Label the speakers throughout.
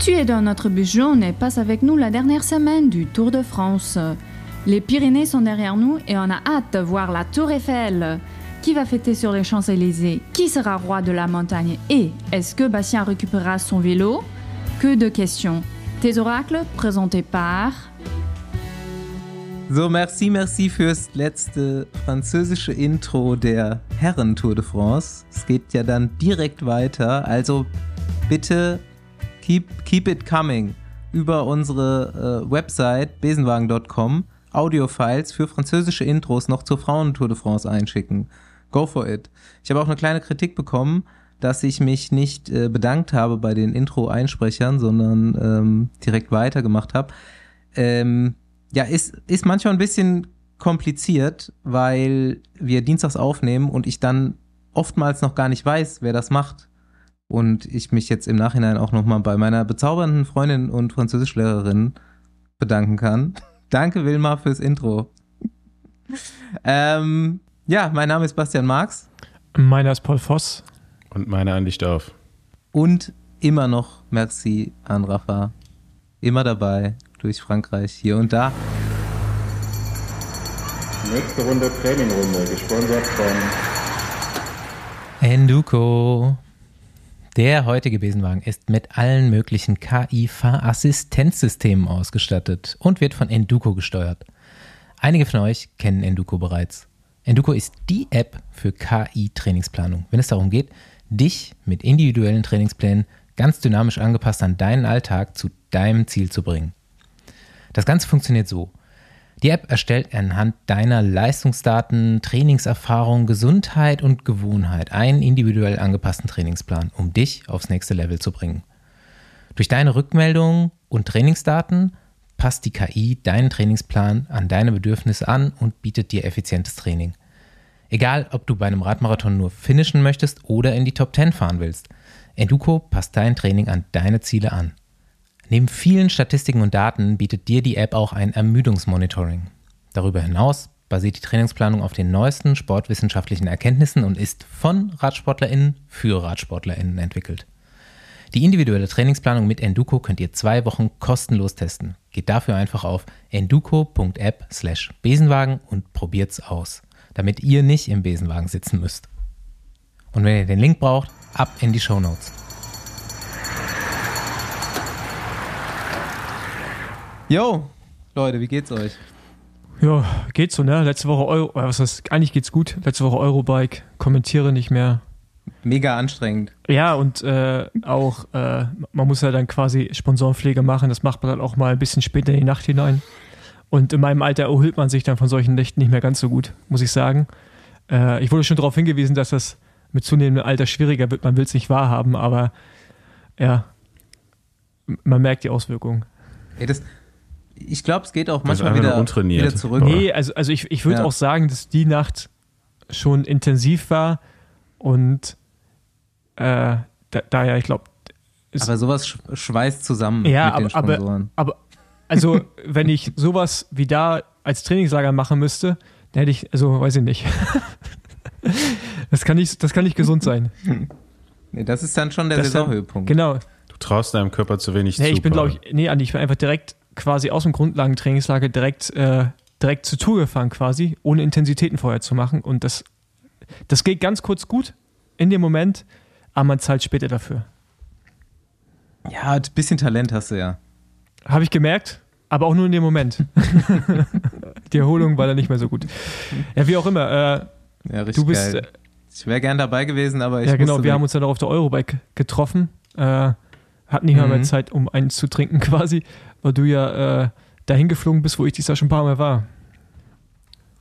Speaker 1: Tu es dans notre bus jaune et passe avec nous la dernière semaine du Tour de France. Les Pyrénées sont derrière nous et on a hâte de voir la Tour Eiffel. Qui va fêter sur les Champs-Élysées? Qui sera roi de la montagne? Et est-ce que Bastien récupérera son vélo? Que de questions. Tes oracles présentés par
Speaker 2: So, merci, merci fürs letzte französische Intro der Herren-Tour de France. Es geht ja dann direkt weiter. Also bitte keep, keep it coming über unsere äh, Website besenwagen.com Audiofiles für französische Intros noch zur Frauentour de France einschicken. Go for it. Ich habe auch eine kleine Kritik bekommen, dass ich mich nicht äh, bedankt habe bei den Intro-Einsprechern, sondern ähm, direkt weitergemacht habe. Ähm, ja, ist, ist manchmal ein bisschen kompliziert, weil wir dienstags aufnehmen und ich dann oftmals noch gar nicht weiß, wer das macht und ich mich jetzt im Nachhinein auch nochmal bei meiner bezaubernden Freundin und Französischlehrerin bedanken kann. Danke, Wilma, fürs Intro. ähm, ja, mein Name ist Bastian Marx.
Speaker 3: Meiner ist Paul Voss.
Speaker 4: Und meiner an Dorf.
Speaker 2: Und immer noch merci an Rafa. Immer dabei, durch Frankreich, hier und da.
Speaker 5: Nächste Runde Trainingrunde, gesponsert von
Speaker 2: Enduko. Der heutige Besenwagen ist mit allen möglichen KI-Fahrassistenzsystemen ausgestattet und wird von Enduko gesteuert. Einige von euch kennen Enduko bereits. Enduko ist die App für KI-Trainingsplanung, wenn es darum geht, dich mit individuellen Trainingsplänen ganz dynamisch angepasst an deinen Alltag zu deinem Ziel zu bringen. Das Ganze funktioniert so. Die App erstellt anhand deiner Leistungsdaten, Trainingserfahrung, Gesundheit und Gewohnheit einen individuell angepassten Trainingsplan, um dich aufs nächste Level zu bringen. Durch deine Rückmeldungen und Trainingsdaten passt die KI deinen Trainingsplan an deine Bedürfnisse an und bietet dir effizientes Training. Egal, ob du bei einem Radmarathon nur finishen möchtest oder in die Top 10 fahren willst, Enduko passt dein Training an deine Ziele an. Neben vielen Statistiken und Daten bietet dir die App auch ein Ermüdungsmonitoring. Darüber hinaus basiert die Trainingsplanung auf den neuesten sportwissenschaftlichen Erkenntnissen und ist von RadsportlerInnen für RadsportlerInnen entwickelt. Die individuelle Trainingsplanung mit Enduko könnt ihr zwei Wochen kostenlos testen. Geht dafür einfach auf enduko.app slash Besenwagen und probiert's aus, damit ihr nicht im Besenwagen sitzen müsst. Und wenn ihr den Link braucht, ab in die Show Notes. Jo, Leute, wie geht's euch?
Speaker 3: Ja, geht so, ne? Letzte Woche Euro, äh, was heißt, eigentlich geht's gut. Letzte Woche Eurobike, kommentiere nicht mehr.
Speaker 2: Mega anstrengend.
Speaker 3: Ja, und äh, auch, äh, man muss ja dann quasi Sponsorenpflege machen. Das macht man dann auch mal ein bisschen später in die Nacht hinein. Und in meinem Alter erholt man sich dann von solchen Nächten nicht mehr ganz so gut, muss ich sagen. Äh, ich wurde schon darauf hingewiesen, dass das mit zunehmendem Alter schwieriger wird. Man will es nicht wahrhaben, aber ja, man merkt die Auswirkungen.
Speaker 2: Ey, das, ich glaube, es geht auch manchmal wieder, wieder, zurück.
Speaker 3: Nee, also, also ich, ich würde ja. auch sagen, dass die Nacht schon intensiv war und äh, da, daher, ich glaube.
Speaker 2: Aber sowas schweißt zusammen
Speaker 3: ja, mit aber, den Sponsoren. Aber, aber also, wenn ich sowas wie da als Trainingslager machen müsste, dann hätte ich, also weiß ich nicht. das, kann nicht das kann nicht gesund sein.
Speaker 2: Nee, das ist dann schon der das Saisonhöhepunkt.
Speaker 3: Genau.
Speaker 4: Du traust deinem Körper zu wenig
Speaker 3: nee,
Speaker 4: zu.
Speaker 3: Ich bin, glaube ich, nee, Andi, ich bin einfach direkt quasi aus dem Grundlagentrainingslager direkt, äh, direkt zur Tour gefahren quasi, ohne Intensitäten vorher zu machen. Und das, das geht ganz kurz gut in dem Moment, aber man zahlt später dafür.
Speaker 2: Ja, ein bisschen Talent hast du ja.
Speaker 3: Habe ich gemerkt, aber auch nur in dem Moment. Die Erholung war dann nicht mehr so gut. Ja, wie auch immer. Äh,
Speaker 2: ja, richtig du bist. Geil. Ich wäre gern dabei gewesen, aber ich.
Speaker 3: Ja, genau. Wir nicht. haben uns dann auch auf der Eurobike getroffen. Äh, hatten nicht mhm. mal mehr Zeit, um eins zu trinken quasi weil du ja äh, dahin geflogen bist, wo ich dieses Jahr schon ein paar Mal war.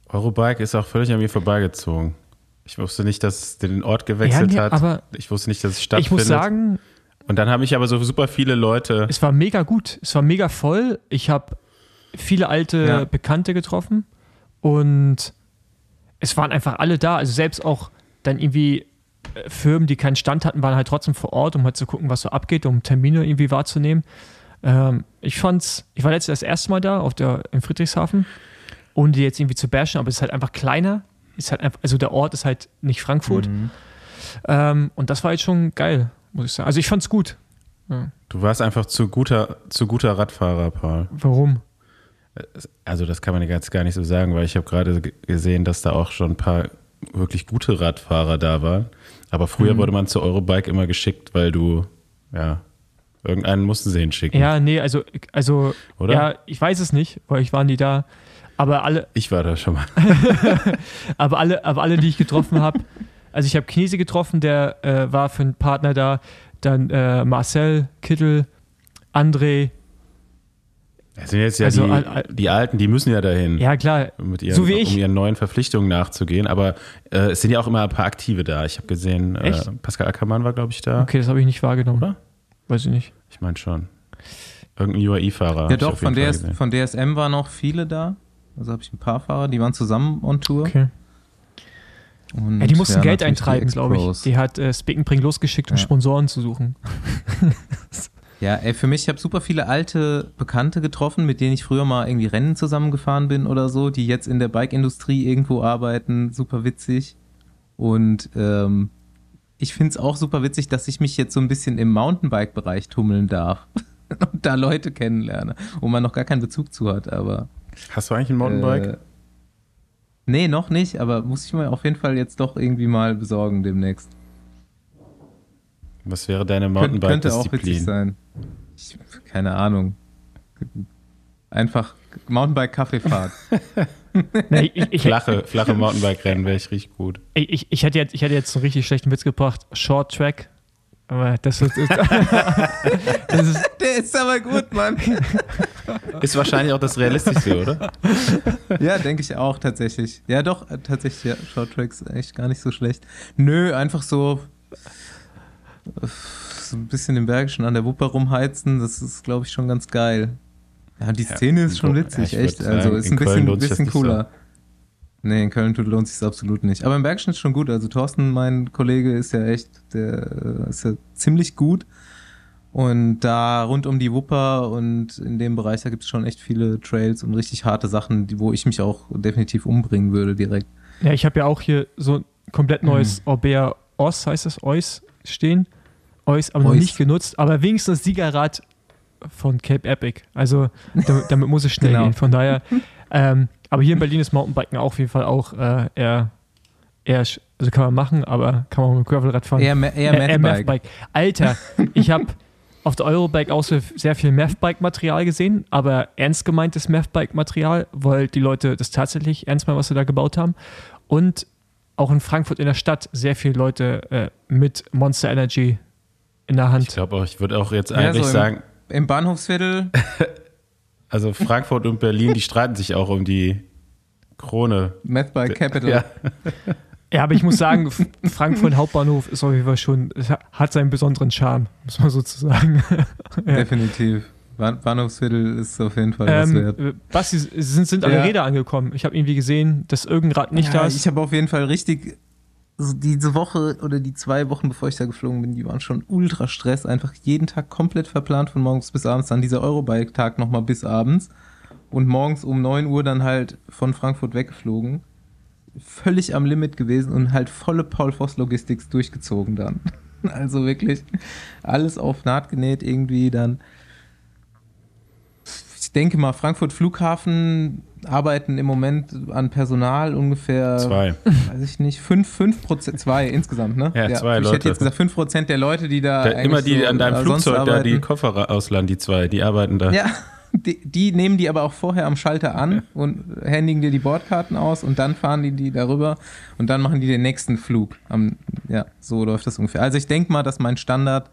Speaker 4: Eurobike ist auch völlig an mir vorbeigezogen. Ich wusste nicht, dass es den Ort gewechselt ja, nee, hat. Ich wusste nicht, dass es stattfindet.
Speaker 3: Ich muss sagen.
Speaker 4: Und dann habe ich aber so super viele Leute.
Speaker 3: Es war mega gut. Es war mega voll. Ich habe viele alte ja. Bekannte getroffen und es waren einfach alle da. Also selbst auch dann irgendwie äh, Firmen, die keinen Stand hatten, waren halt trotzdem vor Ort, um halt zu gucken, was so abgeht, um Termine irgendwie wahrzunehmen. Ähm, ich fand's, ich war letztes das erste Mal da auf der, in Friedrichshafen, ohne die jetzt irgendwie zu bashen, aber es ist halt einfach kleiner. Ist halt einfach, also der Ort ist halt nicht Frankfurt. Mhm. Ähm, und das war jetzt schon geil, muss ich sagen. Also ich fand's gut. Ja.
Speaker 4: Du warst einfach zu guter, zu guter Radfahrer, Paul.
Speaker 3: Warum?
Speaker 4: Also das kann man jetzt gar nicht so sagen, weil ich habe gerade gesehen, dass da auch schon ein paar wirklich gute Radfahrer da waren. Aber früher
Speaker 3: Mhm.
Speaker 4: wurde man zu Eurobike immer geschickt, weil du, ja, irgendeinen mussten sie hinschicken.
Speaker 3: Ja, nee, also, also
Speaker 4: Oder?
Speaker 3: ja, ich weiß es nicht, weil ich war nie da. Aber alle,
Speaker 4: Ich war da schon mal.
Speaker 3: aber alle, aber alle, die ich getroffen habe, also ich habe Knese getroffen, der äh, war für einen Partner da, dann äh, Marcel, Kittel, André,
Speaker 4: Das sind jetzt ja
Speaker 3: Also,
Speaker 4: die,
Speaker 3: al- al-
Speaker 4: die Alten, die müssen ja dahin.
Speaker 3: ja klar,
Speaker 4: Mit ihren,
Speaker 3: So wie ich.
Speaker 4: Um ihren neuen Verpflichtungen nachzugehen. Aber äh, es sind ja auch immer ein paar Aktive da. Ich habe gesehen, äh? Pascal Ackermann war, glaube ich, da.
Speaker 3: okay, das habe ich nicht wahrgenommen.
Speaker 4: Oder?
Speaker 3: Weiß ich nicht.
Speaker 4: Ich meine schon. Irgendein UAE-Fahrer.
Speaker 2: Ja doch, von, DS,
Speaker 4: gesehen.
Speaker 2: von DSM waren auch viele da. Also habe ich ein paar Fahrer, die waren zusammen on Tour.
Speaker 3: Okay.
Speaker 2: Und
Speaker 3: Ja, die mussten
Speaker 2: ja,
Speaker 3: Geld eintreiben, glaube ich. Die hat äh, Spick Bring losgeschickt, um
Speaker 2: Ja.
Speaker 3: Sponsoren zu suchen.
Speaker 2: Ja, ey, für mich, ich habe super viele alte Bekannte getroffen, mit denen ich früher mal irgendwie Rennen zusammengefahren bin oder so, die jetzt in der Bike-Industrie irgendwo arbeiten. Super witzig. Und ähm, ich finde es auch super witzig, dass ich mich jetzt so ein bisschen im Mountainbike-Bereich tummeln darf. Und da Leute kennenlerne, wo man noch gar keinen Bezug zu hat, aber.
Speaker 4: Hast du eigentlich ein Mountainbike?
Speaker 2: Äh, nee, noch nicht, aber muss ich mir auf jeden Fall jetzt doch irgendwie mal besorgen demnächst.
Speaker 4: Was wäre deine
Speaker 2: Kön könnte auch witzig
Speaker 4: Mountainbike-Disziplin?
Speaker 2: sein. Ich, keine Ahnung. Einfach Mountainbike-Kaffeefahrt.
Speaker 3: Nee, ich, ich,
Speaker 4: Flache, flache Mountainbike-Rennen wäre ich richtig gut.
Speaker 3: ich, ich, ich, hätte jetzt, ich hätte jetzt einen richtig schlechten Witz gebracht. Short Track. Aber das ist, ist, das ist
Speaker 2: Der ist aber gut, Mann.
Speaker 4: Ist wahrscheinlich auch das Realistischste, oder?
Speaker 2: ja, denke ich auch tatsächlich. Ja, doch, tatsächlich, ja, Short Tracks echt gar nicht so schlecht. Nö, einfach so, so ein bisschen im Bergischen an der Wupper rumheizen, das ist, glaube ich, schon ganz geil. Ja, die
Speaker 4: Ja,
Speaker 2: Szene ist schon witzig, echt.
Speaker 4: würd
Speaker 2: Also
Speaker 4: sagen,
Speaker 2: ist
Speaker 4: in
Speaker 2: ein bisschen,
Speaker 4: das
Speaker 2: bisschen
Speaker 4: so.
Speaker 2: cooler. Nee, in Köln tut- lohnt sich absolut nicht. Aber im Bergischen ist schon gut. Also Thorsten, mein Kollege, ist ja echt, der äh, ist ja ziemlich gut. Und da rund um die Wupper und in dem Bereich, da gibt es schon echt viele Trails und richtig harte Sachen, die, wo ich mich auch definitiv umbringen würde direkt.
Speaker 3: Ja, ich habe ja auch hier so ein komplett neues Orbea Os, heißt das, Ois, stehen. Ois, aber noch
Speaker 2: Ois.
Speaker 3: nicht genutzt. Aber wenigstens Siegerrad von Cape Epic. Also damit, damit muss es schnell
Speaker 2: Genau.
Speaker 3: gehen. Von daher, ähm, aber hier in Berlin ist Mountainbiken auch auf jeden Fall auch äh, eher, eher, also kann man machen, aber kann man mit dem Gravelrad fahren.
Speaker 2: Eher, Ma- eher
Speaker 3: Äh,
Speaker 2: Mathbike.
Speaker 3: Mathbike. Alter, ich habe auf der Eurobike auch so sehr viel Mathbike-Material gesehen, aber ernst gemeintes Mathbike-Material, weil die Leute das tatsächlich ernst meinen, was sie da gebaut haben. Und auch in Frankfurt in der Stadt sehr viele Leute äh, mit Monster Energy in der
Speaker 4: Ich
Speaker 3: Hand.
Speaker 4: glaube auch, ich würde auch jetzt
Speaker 2: Ja,
Speaker 4: eigentlich
Speaker 2: so im-
Speaker 4: sagen,
Speaker 2: Im Bahnhofsviertel,
Speaker 4: also Frankfurt und Berlin, die streiten sich auch um die Krone.
Speaker 2: Mathbike Capital.
Speaker 4: Ja.
Speaker 3: Ja, aber ich muss sagen, Frankfurt Hauptbahnhof ist auf jeden Fall schon, hat seinen besonderen Charme, muss man sozusagen. ja.
Speaker 2: Definitiv. Bahn- Bahnhofsviertel ist auf jeden Fall was
Speaker 3: Ähm,
Speaker 2: wert.
Speaker 3: äh, Basti, sind, sind alle
Speaker 2: Ja.
Speaker 3: Räder angekommen. Ich habe irgendwie gesehen, dass irgendein Rad nicht
Speaker 2: ja,
Speaker 3: da ist.
Speaker 2: Ich habe auf jeden Fall richtig, so diese Woche oder die zwei Wochen, bevor ich da geflogen bin, die waren schon ultra Stress. Einfach jeden Tag komplett verplant von morgens bis abends. Dann dieser Eurobike-Tag nochmal bis abends. Und morgens um 9 Uhr dann halt von Frankfurt weggeflogen. Völlig am Limit gewesen und halt volle Paul Voss Logistics durchgezogen dann. Also wirklich alles auf Naht genäht irgendwie dann. Ich denke mal, Frankfurt Flughafen arbeiten im Moment an Personal ungefähr
Speaker 4: Zwei.
Speaker 2: weiß ich nicht, 5, 5 Prozent, zwei insgesamt, ne?
Speaker 4: Ja, zwei
Speaker 2: ich
Speaker 4: Leute.
Speaker 2: hätte jetzt gesagt, 5 Prozent der Leute, die da.
Speaker 4: Da, immer die
Speaker 2: so,
Speaker 4: an deinem
Speaker 2: äh,
Speaker 4: Flugzeug da die
Speaker 2: arbeiten.
Speaker 4: Koffer ausladen, die zwei, die arbeiten da.
Speaker 2: Ja, die, die nehmen die aber auch vorher am Schalter an und händigen dir die Bordkarten aus und dann fahren die die darüber und dann machen die den nächsten Flug. Am, ja, so läuft das ungefähr. Also ich denke mal, dass mein Standard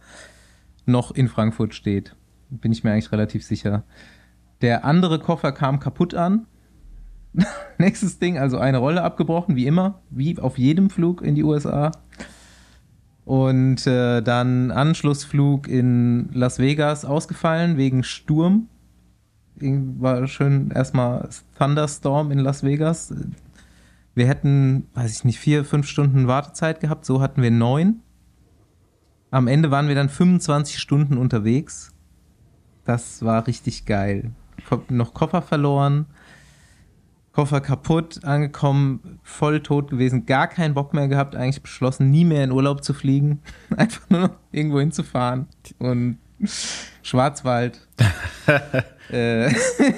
Speaker 2: noch in Frankfurt steht. Bin ich mir eigentlich relativ sicher. Der andere Koffer kam kaputt an. Nächstes Ding, also eine Rolle abgebrochen, wie immer, wie auf jedem Flug in die USA. Und äh, dann Anschlussflug in Las Vegas ausgefallen wegen Sturm. War schön erstmal Thunderstorm in Las Vegas. Wir hätten, weiß ich nicht, vier, fünf Stunden Wartezeit gehabt. So hatten wir neun. Am Ende waren wir dann 25 Stunden unterwegs. Das war richtig geil. Noch Koffer verloren. Koffer kaputt, angekommen, voll tot gewesen, gar keinen Bock mehr gehabt, eigentlich beschlossen, nie mehr in Urlaub zu fliegen, einfach nur noch irgendwo hinzufahren. Und Schwarzwald. äh,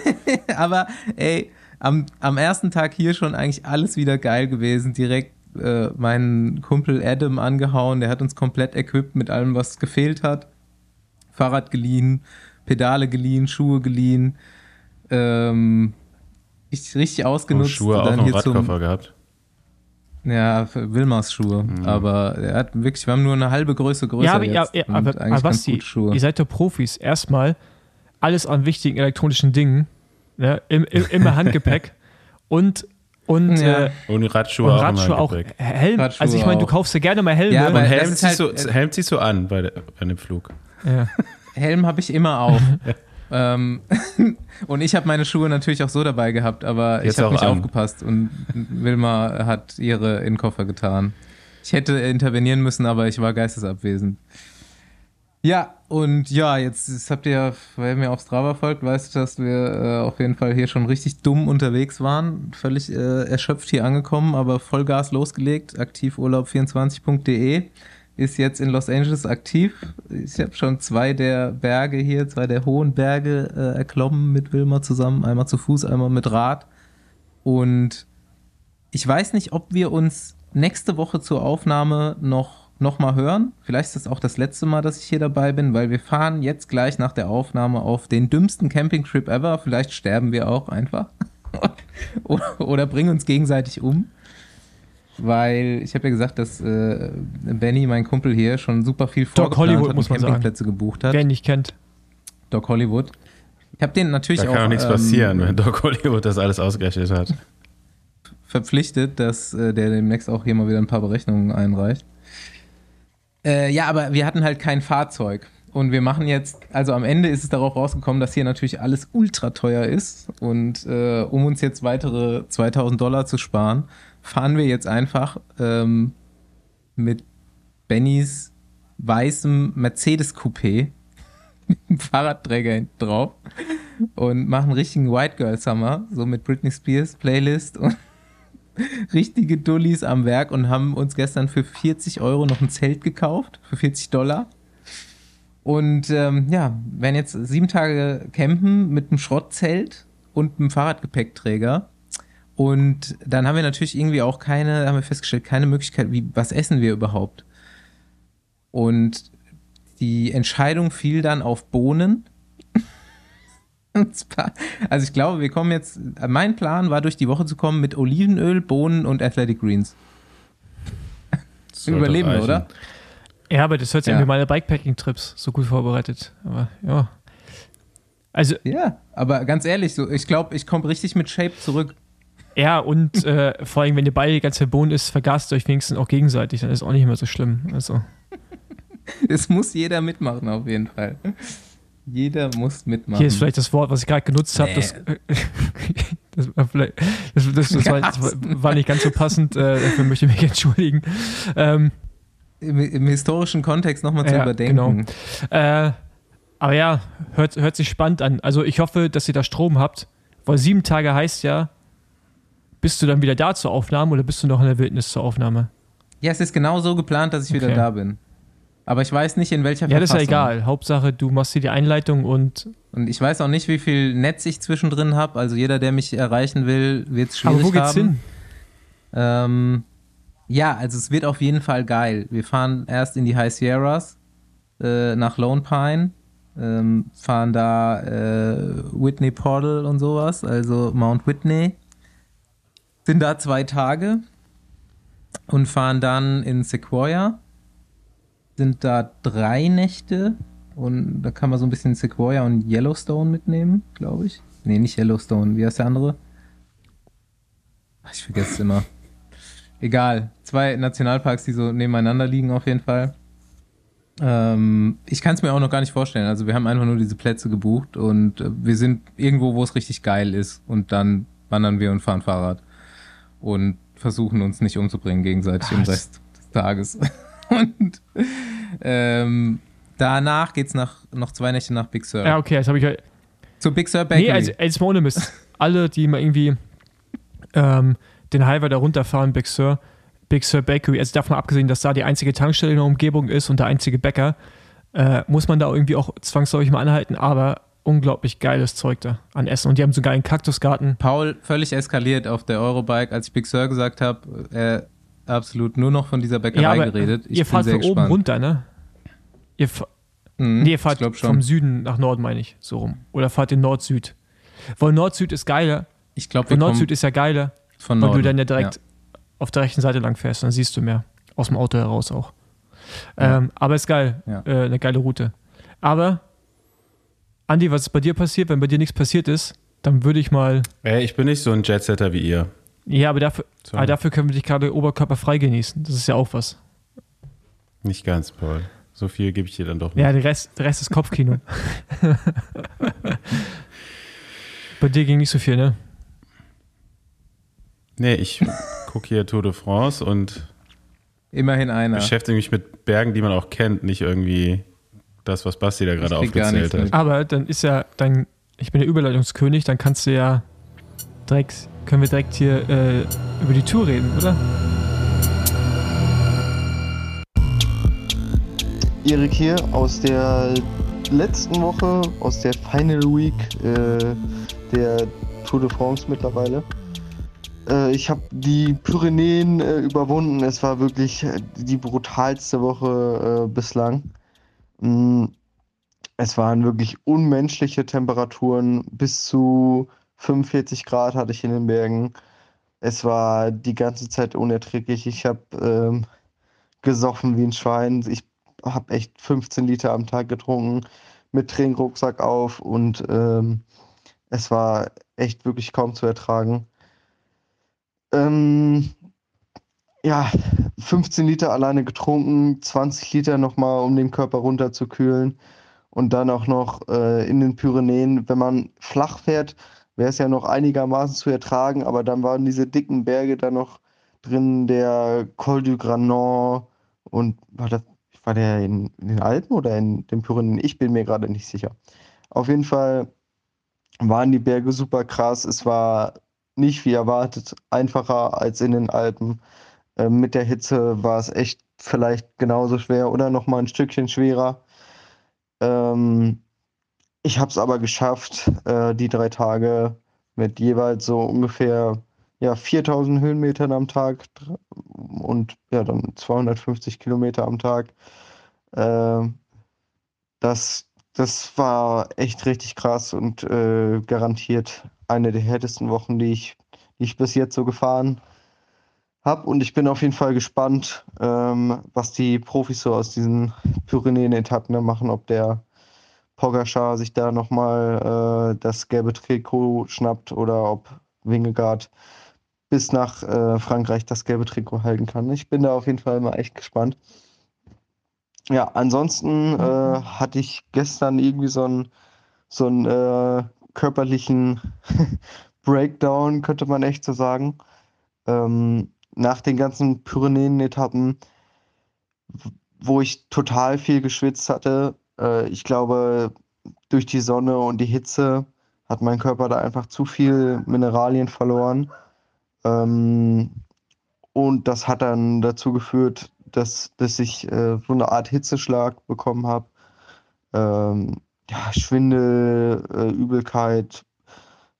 Speaker 2: aber ey, am, am ersten Tag hier schon eigentlich alles wieder geil gewesen. Direkt äh, meinen Kumpel Adam angehauen. Der hat uns komplett equipped mit allem, was gefehlt hat. Fahrrad geliehen, Pedale geliehen, Schuhe geliehen. Ähm, richtig, richtig ausgenutzt.
Speaker 4: Oh, Schuhe
Speaker 2: Und
Speaker 4: auch noch
Speaker 2: hier
Speaker 4: Radkoffer
Speaker 2: zum,
Speaker 4: gehabt.
Speaker 2: ja, für Wilmers Schuhe. Aber er hat wirklich, wir haben nur eine halbe Größe größer
Speaker 3: ja, aber, ja,
Speaker 2: jetzt.
Speaker 3: ja,
Speaker 2: und
Speaker 3: aber, aber
Speaker 2: gut Schuhe.
Speaker 3: ihr seid doch Profis. Erstmal alles an wichtigen elektronischen Dingen ne, im, im, im Handgepäck und, und,
Speaker 2: Ja.
Speaker 3: äh,
Speaker 4: Und Radschuhe
Speaker 3: und
Speaker 4: auch
Speaker 3: Radschuhe auch.
Speaker 4: Handgepäck.
Speaker 3: Helm,
Speaker 2: Radschuhe
Speaker 3: also ich meine, du
Speaker 2: auch.
Speaker 3: kaufst ja gerne mal Helme.
Speaker 2: Ja, aber
Speaker 4: Und Helm ziehst,
Speaker 2: halt-
Speaker 4: du, Helm ziehst du an bei, der, bei dem Flug.
Speaker 3: ja.
Speaker 2: Helm habe ich immer auf. ähm, und ich habe meine Schuhe natürlich auch so dabei gehabt, aber
Speaker 4: Jetzt
Speaker 2: ich habe nicht
Speaker 4: an.
Speaker 2: aufgepasst und Wilma hat ihre in den Koffer getan. Ich hätte intervenieren müssen, aber ich war geistesabwesend. Ja, und ja, jetzt, jetzt habt ihr, wer mir auf Strava folgt, weißt du, dass wir äh, auf jeden Fall hier schon richtig dumm unterwegs waren. Völlig äh, erschöpft hier angekommen, aber Vollgas losgelegt. Aktivurlaub24.de ist jetzt in Los Angeles aktiv. Ich habe schon zwei der Berge hier, zwei der hohen Berge äh, erklommen mit Wilma zusammen. Einmal zu Fuß, einmal mit Rad. Und ich weiß nicht, ob wir uns nächste Woche zur Aufnahme noch, noch mal hören. Vielleicht ist das auch das letzte Mal, dass ich hier dabei bin, weil wir fahren jetzt gleich nach der Aufnahme auf den dümmsten Campingtrip ever. Vielleicht sterben wir auch einfach. oder, oder bringen uns gegenseitig um. Weil ich habe ja gesagt, dass äh, Benny, mein Kumpel hier, schon super viel
Speaker 3: Doc Hollywood,
Speaker 2: hat
Speaker 3: muss
Speaker 2: und
Speaker 3: man sagen.
Speaker 2: Campingplätze gebucht hat.
Speaker 3: Wer ihn nicht kennt.
Speaker 2: Doc Hollywood. Ich habe den natürlich
Speaker 4: Da
Speaker 2: auch
Speaker 4: kann auch nichts
Speaker 2: ähm,
Speaker 4: passieren, wenn Doc Hollywood das alles ausgerechnet hat.
Speaker 2: verpflichtet, dass äh, der demnächst auch hier mal wieder ein paar Berechnungen einreicht. Äh, ja, aber wir hatten halt kein Fahrzeug. Und wir machen jetzt, also am Ende ist es darauf rausgekommen, dass hier natürlich alles ultra teuer ist. Und äh, um uns jetzt weitere 2000 Dollar zu sparen, fahren wir jetzt einfach ähm, mit Bennys weißem Mercedes Coupé mit einem Fahrradträger hinten drauf und machen richtigen White Girl Summer, so mit Britney Spears Playlist und richtige Dullis am Werk und haben uns gestern für 40 Euro noch ein Zelt gekauft, für 40 Dollar. Und ähm, ja, werden jetzt sieben Tage campen mit einem Schrottzelt und einem Fahrradgepäckträger. Und dann haben wir natürlich irgendwie auch keine, haben wir festgestellt, keine Möglichkeit, wie, was essen wir überhaupt? Und die Entscheidung fiel dann auf Bohnen. Also ich glaube, wir kommen jetzt, mein Plan war durch die Woche zu kommen mit Olivenöl, Bohnen und Athletic Greens. Überleben,
Speaker 4: reichen.
Speaker 2: oder?
Speaker 3: Ja, aber das hört sich
Speaker 2: Ja.
Speaker 3: an wie meine Bikepacking-Trips. So gut vorbereitet. Aber ja. Also,
Speaker 2: Ja, aber ganz ehrlich, so, ich glaube, ich komme richtig mit Shape zurück.
Speaker 3: ja, und äh, vor allem, wenn ihr beide Bohnen isst, vergast ihr euch wenigstens auch gegenseitig. Dann ist auch nicht mehr so schlimm. Also,
Speaker 2: Es muss jeder mitmachen, auf jeden Fall. Jeder muss mitmachen.
Speaker 3: hier ist vielleicht das Wort, was ich gerade genutzt habe.
Speaker 2: Nee.
Speaker 3: Das, das, das, das, das, war nicht ganz so passend. Äh, dafür möchte ich mich entschuldigen. Ähm,
Speaker 2: Im, Im historischen Kontext nochmal zu
Speaker 3: Ja,
Speaker 2: überdenken.
Speaker 3: Äh, aber ja, hört, hört sich spannend an. Also ich hoffe, dass ihr da Strom habt, weil sieben Tage heißt ja, bist du dann wieder da zur Aufnahme oder bist du noch in der Wildnis zur Aufnahme?
Speaker 2: Ja, es ist genau so geplant, dass ich wieder
Speaker 3: Okay.
Speaker 2: da bin. Aber ich weiß nicht, in welcher
Speaker 3: Ja, das ist ja
Speaker 2: Verfassung.
Speaker 3: egal. Hauptsache, du machst hier die Einleitung und.
Speaker 2: Und ich weiß auch nicht, wie viel Netz ich zwischendrin habe. Also jeder, der mich erreichen will, wird es schwierig
Speaker 3: Aber wo geht's
Speaker 2: haben.
Speaker 3: hin?
Speaker 2: Ähm, ja, also es wird auf jeden Fall geil. Wir fahren erst in die High Sierras äh, nach Lone Pine, ähm, fahren da äh, Whitney Portal und sowas, also Mount Whitney. Sind da zwei Tage und fahren dann in Sequoia. Sind da drei Nächte und da kann man so ein bisschen Sequoia und Yellowstone mitnehmen, glaube ich. Nee, nicht Yellowstone. Wie heißt der andere? Ich vergesse es immer. Egal. Zwei Nationalparks, die so nebeneinander liegen auf jeden Fall. Ähm, ich kann es mir auch noch gar nicht vorstellen. Also wir haben einfach nur diese Plätze gebucht und äh, wir sind irgendwo, wo es richtig geil ist. Und dann wandern wir und fahren Fahrrad. Und versuchen uns nicht umzubringen gegenseitig im
Speaker 3: Was?
Speaker 2: Rest des Tages. und ähm, danach geht's nach, noch zwei Nächte nach Big Sur.
Speaker 3: Ja, okay, jetzt habe ich. halt-
Speaker 2: Zu Big Sur Bakery.
Speaker 3: Nee, mal ohne Mist. Alle, die mal irgendwie ähm, den Highway da runterfahren, Big Sur, Big Sur Bakery, also davon abgesehen, dass da die einzige Tankstelle in der Umgebung ist und der einzige Bäcker, äh, muss man da irgendwie auch zwangsläufig mal anhalten, aber unglaublich geiles Zeug da an Essen. Und die haben sogar einen Kaktusgarten.
Speaker 2: Paul völlig eskaliert auf der Eurobike, als ich Big Sur gesagt habe, er absolut nur noch von dieser Bäckerei
Speaker 3: Ja, aber
Speaker 2: geredet. Ich
Speaker 3: ihr
Speaker 2: bin
Speaker 3: fahrt
Speaker 2: sehr
Speaker 3: von oben
Speaker 2: gespannt.
Speaker 3: runter, ne? Ihr,
Speaker 2: Mhm,
Speaker 3: nee, ihr fahrt vom Süden nach Norden, meine ich, so rum. Oder fahrt in Nord-Süd. Weil Nord-Süd ist geiler.
Speaker 2: Ich glaube,
Speaker 3: Nord-Süd ist ja geiler,
Speaker 2: von
Speaker 3: weil
Speaker 2: Norden.
Speaker 3: du dann ja direkt auf der rechten Seite lang fährst. Dann siehst du mehr. Aus dem Auto heraus auch. Ähm, aber ist geil.
Speaker 2: Ja.
Speaker 3: Äh, eine geile Route. Aber, Andi, was ist bei dir passiert? Wenn bei dir nichts passiert ist, dann würde ich mal.
Speaker 4: Ey, ich bin nicht so ein Jetsetter wie ihr.
Speaker 3: Ja, aber dafür, aber dafür können wir dich gerade oberkörperfrei genießen. Das ist ja auch was.
Speaker 4: Nicht ganz, Paul. So viel gebe ich dir dann doch nicht.
Speaker 3: Ja, der Rest, der Rest ist Kopfkino. bei dir ging nicht so viel, ne?
Speaker 4: Nee, ich gucke hier Tour de France und
Speaker 2: Immerhin einer.
Speaker 4: beschäftige mich mit Bergen, die man auch kennt, nicht irgendwie das, was Basti da gerade aufgezählt hat.
Speaker 2: mit.
Speaker 3: Aber dann ist ja dein, ich bin der Überleitungskönig, dann kannst du ja direkt, können wir direkt hier äh, über die Tour reden, oder?
Speaker 6: Erik hier aus der letzten Woche, aus der Final Week äh, der Tour de France mittlerweile. Äh, ich habe die Pyrenäen äh, überwunden. Es war wirklich äh, die brutalste Woche äh, bislang. Mm, es waren wirklich unmenschliche Temperaturen. Bis zu 45 Grad hatte ich in den Bergen. Es war die ganze Zeit unerträglich. Ich habe ähm, gesoffen wie ein Schwein. Ich habe echt 15 Liter am Tag getrunken mit Trinkrucksack auf und ähm, es war echt wirklich kaum zu ertragen. Ähm, ja, 15 Liter alleine getrunken, 20 Liter nochmal, um den Körper runterzukühlen und dann auch noch äh, in den Pyrenäen. Wenn man flach fährt, wäre es ja noch einigermaßen zu ertragen, aber dann waren diese dicken Berge da noch drin, der Col du Granon und war das war der in, in den Alpen oder in den Pyrenäen? Ich bin mir gerade nicht sicher. Auf jeden Fall waren die Berge super krass. Es war nicht wie erwartet einfacher als in den Alpen. Ähm, mit der Hitze war es echt vielleicht genauso schwer oder noch mal ein Stückchen schwerer. Ähm, ich habe es aber geschafft, äh, die drei Tage mit jeweils so ungefähr ja, 4000 Höhenmetern am Tag und ja, dann 250 Kilometer am Tag. Ähm, das, das war echt richtig krass und äh, garantiert eine der härtesten Wochen, die ich, die ich bis jetzt so gefahren habe. Und ich bin auf jeden Fall gespannt, ähm, was die Profis so aus diesen Pyrenäen-Etappen da machen, ob der Pogacar sich da nochmal äh, das gelbe Trikot schnappt oder ob Wingegaard bis nach äh, Frankreich das gelbe Trikot halten kann. Ich bin da auf jeden Fall mal echt gespannt. Ja, ansonsten äh, hatte ich gestern irgendwie so einen so einen äh, körperlichen Breakdown, könnte man echt so sagen. Ähm, nach den ganzen Pyrenäen-Etappen, wo ich total viel geschwitzt hatte. Äh, ich glaube, durch die Sonne und die Hitze hat mein Körper da einfach zu viel Mineralien verloren. Ähm, und das hat dann dazu geführt, dass, dass ich äh, so eine Art Hitzeschlag bekommen habe. Ähm, ja, Schwindel, äh, Übelkeit,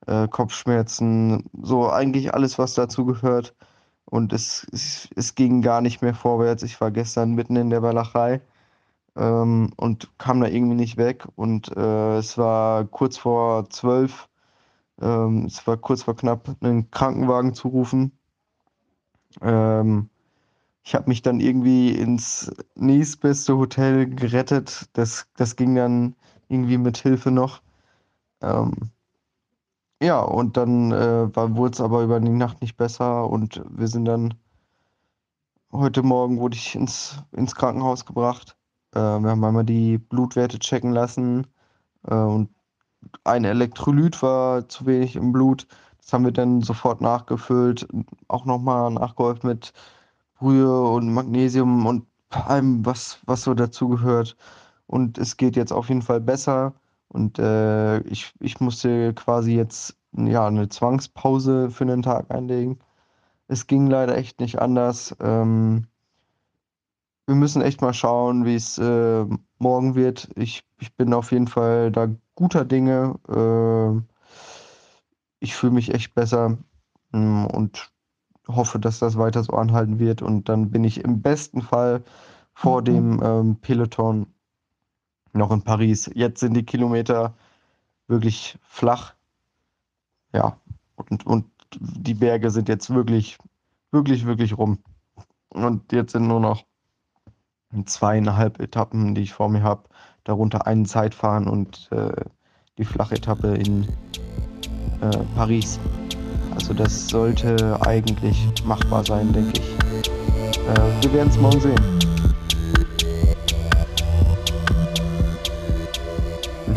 Speaker 6: äh, Kopfschmerzen, so eigentlich alles, was dazu gehört. Und es, es, es ging gar nicht mehr vorwärts. Ich war gestern mitten in der Walachei ähm, und kam da irgendwie nicht weg. Und äh, es war kurz vor zwölf, ähm, es war kurz vor knapp, einen Krankenwagen zu rufen. Ähm, ich habe mich dann irgendwie ins nächstbeste Hotel gerettet. Das, das ging dann irgendwie mit Hilfe noch. Ähm, ja, und dann äh, wurde es aber über die Nacht nicht besser und wir sind dann heute Morgen wurde ich ins, ins Krankenhaus gebracht. Äh, wir haben einmal die Blutwerte checken lassen äh, und ein Elektrolyt war zu wenig im Blut. Das haben wir dann sofort nachgefüllt, auch nochmal nachgeholfen mit Brühe und Magnesium und allem, was, was so dazugehört. Und es geht jetzt auf jeden Fall besser. Und äh, ich, ich musste quasi jetzt ja, eine Zwangspause für einen Tag einlegen. Es ging leider echt nicht anders. Ähm, wir müssen echt mal schauen, wie es äh, morgen wird. Ich, ich bin auf jeden Fall da guter Dinge. Äh, ich fühle mich echt besser mm, und hoffe, dass das weiter so anhalten wird. Und dann bin ich im besten Fall vor dem ähm, Peloton noch in Paris. Jetzt sind die Kilometer wirklich flach. Ja, und, und die Berge sind jetzt wirklich, wirklich, wirklich rum. Und jetzt sind nur noch zweieinhalb Etappen, die ich vor mir habe. Darunter einen Zeitfahren und äh, die Flachetappe in äh, Paris. Also das sollte eigentlich machbar sein, denke ich. Äh, wir werden es morgen sehen.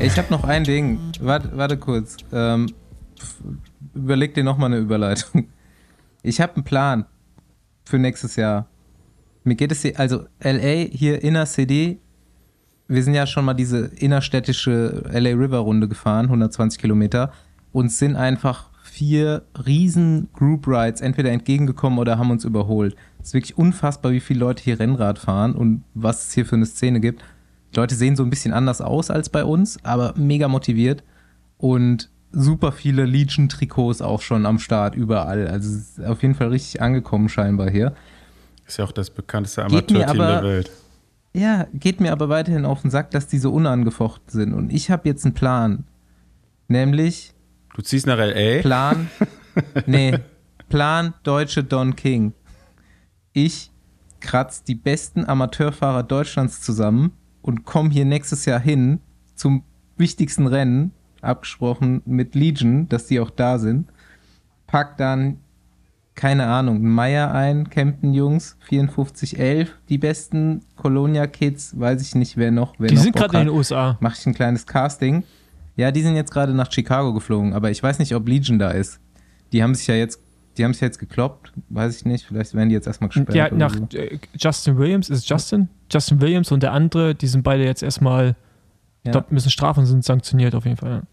Speaker 2: Ich habe noch ein Ding. Warte, warte kurz. Ähm, überleg dir nochmal eine Überleitung. Ich habe einen Plan für nächstes Jahr. Mir geht es hier, also LA hier Inner City. Wir sind ja schon mal diese innerstädtische LA River Runde gefahren, 120 Kilometer. Uns sind einfach vier riesen Group Rides entweder entgegengekommen oder haben uns überholt. Es ist wirklich unfassbar, wie viele Leute hier Rennrad fahren und was es hier für eine Szene gibt. Die Leute sehen so ein bisschen anders aus als bei uns, aber mega motiviert und super viele Legion-Trikots auch schon am Start überall. Also ist auf jeden Fall richtig angekommen scheinbar hier.
Speaker 4: Ist ja auch das bekannteste Amateurteam der Welt.
Speaker 2: Ja, geht mir aber weiterhin auf den Sack, dass die so unangefochten sind. Und ich habe jetzt einen Plan. Nämlich
Speaker 4: Du ziehst nach L.A.?
Speaker 2: Plan, nee, Plan Deutsche Don King. Ich kratz die besten Amateurfahrer Deutschlands zusammen und komme hier nächstes Jahr hin zum wichtigsten Rennen, abgesprochen mit Legion, dass die auch da sind. Pack dann, keine Ahnung, Meier ein, Kempten Jungs, 5411, die besten Colonia Kids, weiß ich nicht, wer noch, wer
Speaker 3: Die
Speaker 2: noch
Speaker 3: sind gerade in den USA.
Speaker 2: mache ich ein kleines Casting. Ja, die sind jetzt gerade nach Chicago geflogen, aber ich weiß nicht, ob Legion da ist. Die haben sich ja jetzt, die haben ja jetzt gekloppt, weiß ich nicht, vielleicht werden die jetzt erstmal gesperrt.
Speaker 3: Ja, nach
Speaker 2: so.
Speaker 3: äh, Justin Williams, ist es Justin? Justin Williams und der andere, die sind beide jetzt erstmal, ich
Speaker 2: Ja.
Speaker 3: glaube, müssen Strafen sind sanktioniert auf jeden Fall.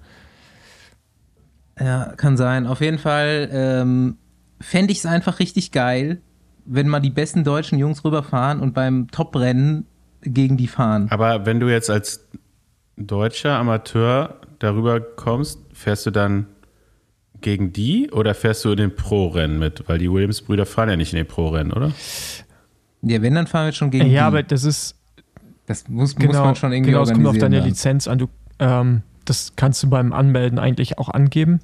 Speaker 3: Ja.
Speaker 2: ja, kann sein. Auf jeden Fall ähm, fände ich es einfach richtig geil, wenn mal die besten deutschen Jungs rüberfahren und beim Top-Rennen gegen die fahren.
Speaker 4: Aber wenn du jetzt als deutscher Amateur darüber kommst, fährst du dann gegen die oder fährst du in den Pro-Rennen mit? Weil die Williams-Brüder fahren ja nicht in den Pro-Rennen, oder?
Speaker 2: Ja, wenn, dann fahren wir jetzt schon gegen
Speaker 3: ja,
Speaker 2: die.
Speaker 3: aber das ist,
Speaker 2: das muss,
Speaker 3: genau,
Speaker 2: muss man schon irgendwie
Speaker 3: genau, es kommt auf deine
Speaker 2: dann.
Speaker 3: Lizenz an. Du, ähm, das kannst du beim Anmelden eigentlich auch angeben.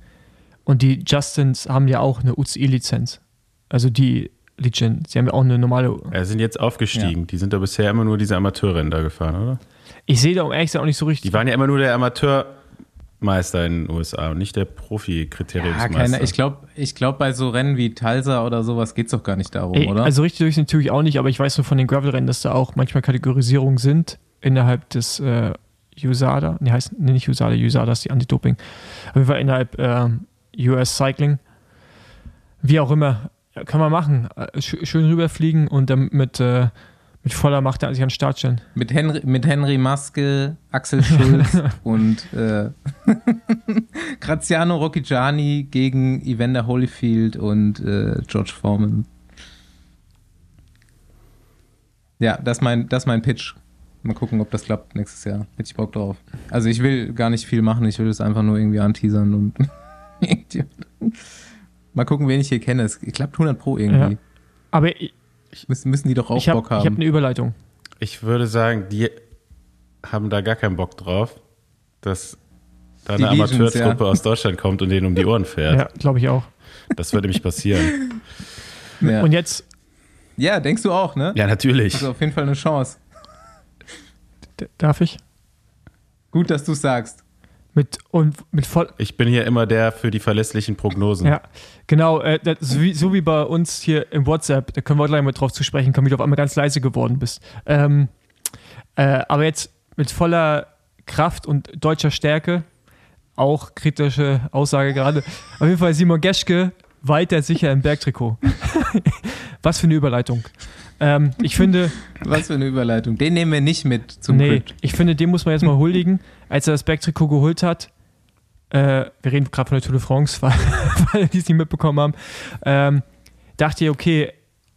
Speaker 3: Und die Justins haben ja auch eine UCI-Lizenz. Also die Legion, sie haben ja auch eine normale.
Speaker 4: Ja, sind jetzt aufgestiegen. Die sind da bisher immer nur diese Amateurrennen da gefahren, oder?
Speaker 3: Ich sehe da um ehrlich gesagt auch nicht so richtig.
Speaker 4: Die waren ja immer nur der Amateurmeister in den USA und nicht der
Speaker 2: Ja,
Speaker 4: Profi-Kriteriumsmeister.
Speaker 2: keine, ich glaube, ich glaub, bei so Rennen wie Talsa oder sowas geht es doch gar nicht darum,
Speaker 3: Ey,
Speaker 2: oder?
Speaker 3: Also richtig durch natürlich auch nicht, aber ich weiß nur von den Gravel-Rennen, dass da auch manchmal Kategorisierungen sind innerhalb des äh, USADA. Ne, heißt nee, nicht USADA, USADA ist die Anti-Doping. Auf jeden Fall innerhalb ähm, US Cycling. Wie auch immer, ja, kann man machen. Äh, sch schön rüberfliegen und dann mit, äh, mit voller Macht sich an den Start stellen.
Speaker 2: Mit Henry, mit Henry Maske, Axel Schulz und äh, Graziano Rocchigiani gegen Evander Holyfield und äh, George Foreman. Ja, das ist mein, das ist mein Pitch. Mal gucken, ob das klappt nächstes Jahr. Hätte ich Bock drauf. Also ich will gar nicht viel machen, ich will es einfach nur irgendwie anteasern und mal gucken, wen ich hier kenne. Es klappt 100 pro irgendwie.
Speaker 3: Ja. Aber ich,
Speaker 2: Müssen, müssen die doch auch
Speaker 3: ich habe
Speaker 2: Bock
Speaker 3: hab
Speaker 2: haben.
Speaker 3: eine Überleitung.
Speaker 4: Ich würde sagen, die haben da gar keinen Bock drauf, dass da eine Amateurtruppe
Speaker 2: ja.
Speaker 4: aus Deutschland kommt und denen um die Ohren fährt.
Speaker 3: Ja, glaube ich auch.
Speaker 4: Das würde nämlich passieren.
Speaker 2: ja.
Speaker 3: Und jetzt,
Speaker 2: ja, denkst du auch, ne?
Speaker 4: Ja, natürlich.
Speaker 2: Das ist auf jeden Fall eine Chance.
Speaker 3: d- darf ich?
Speaker 2: Gut, dass du es sagst.
Speaker 3: Mit, und mit voll,
Speaker 4: Ich bin hier immer der für die verlässlichen Prognosen.
Speaker 3: Ja, genau. Äh, ist wie, so wie bei uns hier im WhatsApp, da können wir gleich mal drauf zu sprechen kommen, wie du auf einmal ganz leise geworden bist. Ähm, äh, aber jetzt mit voller Kraft und deutscher Stärke, auch kritische Aussage gerade, auf jeden Fall Simon Geschke weiter sicher im Bergtrikot. Was für eine Überleitung. Ähm, ich finde,
Speaker 2: Was für eine Überleitung. Den nehmen wir nicht mit zum
Speaker 3: nee,
Speaker 2: Crypt.
Speaker 3: ich finde, den muss man jetzt mal huldigen. Als er das Bergtrikot geholt hat, äh, wir reden gerade von der Tour de France, weil, weil die es nicht mitbekommen haben, ähm, dachte ich, okay,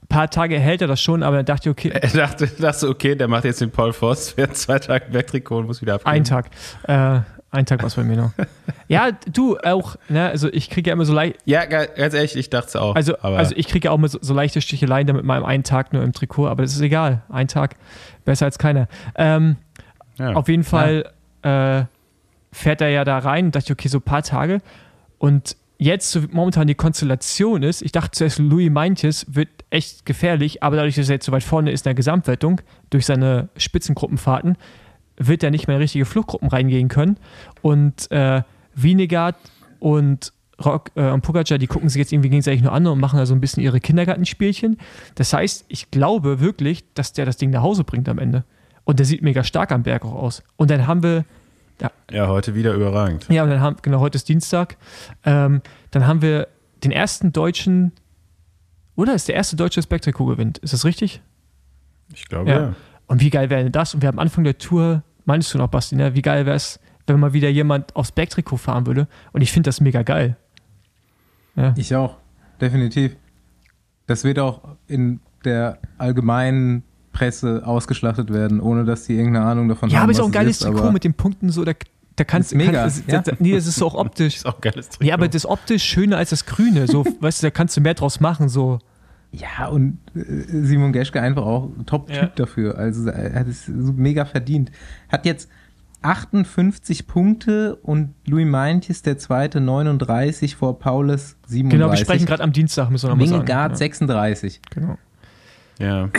Speaker 3: paar Tage hält er das schon, aber dann dachte ich, okay,
Speaker 4: Er dachte, dachte, okay, der macht jetzt den Paul Voss, fährt zwei Tage Bergtrikot und muss wieder abgeben.
Speaker 3: ein Tag. Äh, ein Tag war es bei mir noch. ja, du auch, ne, also ich kriege ja immer so leicht,
Speaker 4: Ja, ga- ganz ehrlich, ich dachte es auch.
Speaker 3: also, also ich kriege ja auch immer so, so leichte Sticheleien da mit meinem einen Tag nur im Trikot, aber das ist egal. Ein Tag, besser als keiner. Ähm,
Speaker 4: ja.
Speaker 3: Auf jeden Fall äh, fährt er ja da rein und dachte, okay, so ein paar Tage. Und jetzt so momentan die Konstellation ist, ich dachte zuerst, Louis Meintjes wird echt gefährlich, aber dadurch, dass er jetzt so weit vorne ist in der Gesamtwertung, durch seine Spitzengruppenfahrten, wird er nicht mehr in richtige Fluchtgruppen reingehen können. Und äh, Wienegard und Rock, äh, und Pogacar, die gucken sich jetzt irgendwie gegenseitig nur an und machen da so ein bisschen ihre Kindergartenspielchen. Das heißt, ich glaube wirklich, dass der das Ding nach Hause bringt am Ende. Und der sieht mega stark am Berg auch aus. Und dann haben wir,
Speaker 4: ja, heute wieder überragend.
Speaker 3: ja, und dann haben, genau, heute ist Dienstag, ähm, dann haben wir den ersten deutschen, oder ist der erste deutsche Bergtrikot gewinnt. Ist das richtig?
Speaker 4: Ich glaube,
Speaker 3: Ja.
Speaker 4: ja.
Speaker 3: Und wie geil wäre denn das? Und wir haben am Anfang der Tour, meinst du noch, Basti, ne? wie geil wäre es, wenn mal wieder jemand aufs Bergtrikot fahren würde? Und ich finde das mega geil.
Speaker 2: Ich auch, definitiv. Das wird auch in der allgemeinen Presse ausgeschlachtet werden, ohne dass die irgendeine Ahnung davon
Speaker 3: Ja,
Speaker 2: haben.
Speaker 3: aber ist auch ein geiles
Speaker 2: es
Speaker 3: Trikot mit den Punkten so, da, da kannst
Speaker 2: Ist mega,
Speaker 3: Kannst,
Speaker 2: ja.
Speaker 3: da, nee, das ist so auch optisch.
Speaker 4: Ist auch ein geiles Trikot.
Speaker 3: Ja, aber das optisch schöner als das Grüne. So, weißt du, da kannst du mehr draus machen. So.
Speaker 2: Ja, und äh, Simon Geschke einfach auch ein Top-Typ
Speaker 3: Ja.
Speaker 2: dafür. Also er hat es mega verdient. Hat jetzt 58 Punkte und Louis Meintjes, der zweite, 39 vor Paulus 37.
Speaker 3: Genau, wir sprechen gerade am Dienstag, müssen wir nochmal sagen.
Speaker 2: Wingegaard
Speaker 3: ja,
Speaker 2: 36.
Speaker 3: genau.
Speaker 4: Ja.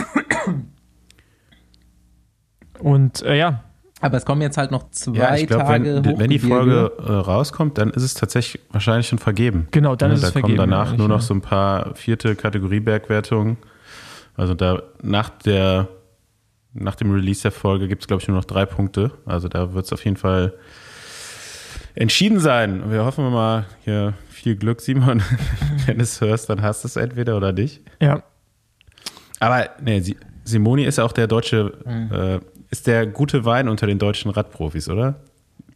Speaker 3: Und äh, ja,
Speaker 2: Aber es kommen jetzt halt noch zwei
Speaker 4: Ja, ich glaube,
Speaker 2: Tage
Speaker 4: wenn, wenn die. Folge äh, rauskommt, dann ist es tatsächlich wahrscheinlich schon vergeben.
Speaker 3: genau, dann
Speaker 4: Ja,
Speaker 3: ist
Speaker 4: da
Speaker 3: es vergeben.
Speaker 4: kommen danach nur noch so ein paar vierte Kategorie Bergwertungen. Also da nach der nach dem Release der Folge gibt es, glaube ich, nur noch drei Punkte. Also da wird es auf jeden Fall entschieden sein. Wir hoffen mal hier viel Glück, Simon. Wenn du es hörst, dann hast du es entweder oder nicht.
Speaker 3: Ja,
Speaker 4: Aber nee, Si- Simoni ist auch der deutsche,
Speaker 3: Mhm.
Speaker 4: äh, ist der gute Wein unter den deutschen Radprofis, oder?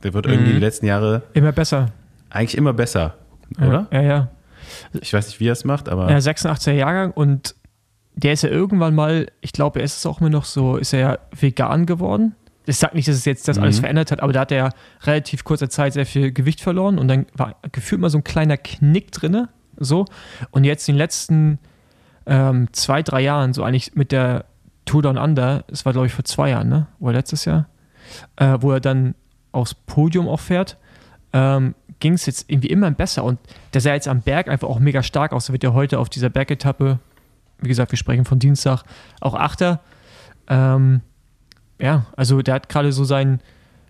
Speaker 4: Der wird irgendwie
Speaker 3: Mhm.
Speaker 4: die letzten Jahre
Speaker 3: immer besser.
Speaker 4: eigentlich immer besser, oder?
Speaker 3: Ja, ja.
Speaker 4: Ich weiß nicht, wie er es macht, aber
Speaker 3: ja 86er Jahrgang und der ist ja irgendwann mal, ich glaube, er ist es auch immer noch so, ist er ja vegan geworden. Ich sage nicht, dass es jetzt das alles
Speaker 4: Mhm.
Speaker 3: verändert hat, aber da hat er ja relativ kurzer Zeit sehr viel Gewicht verloren und dann war gefühlt mal so ein kleiner Knick drinne, so. Und jetzt in den letzten ähm, zwei, drei Jahren, so eigentlich mit der Tour Down Under, es war glaube ich vor zwei Jahren, ne? Oder letztes Jahr, äh, wo er dann aufs Podium auch fährt, ähm, ging es jetzt irgendwie immer besser und der sah jetzt am Berg einfach auch mega stark aus. Da wird ja heute auf dieser Bergetappe, wie gesagt, wir sprechen von Dienstag, auch Achter. Ähm, ja, also der hat gerade so seinen,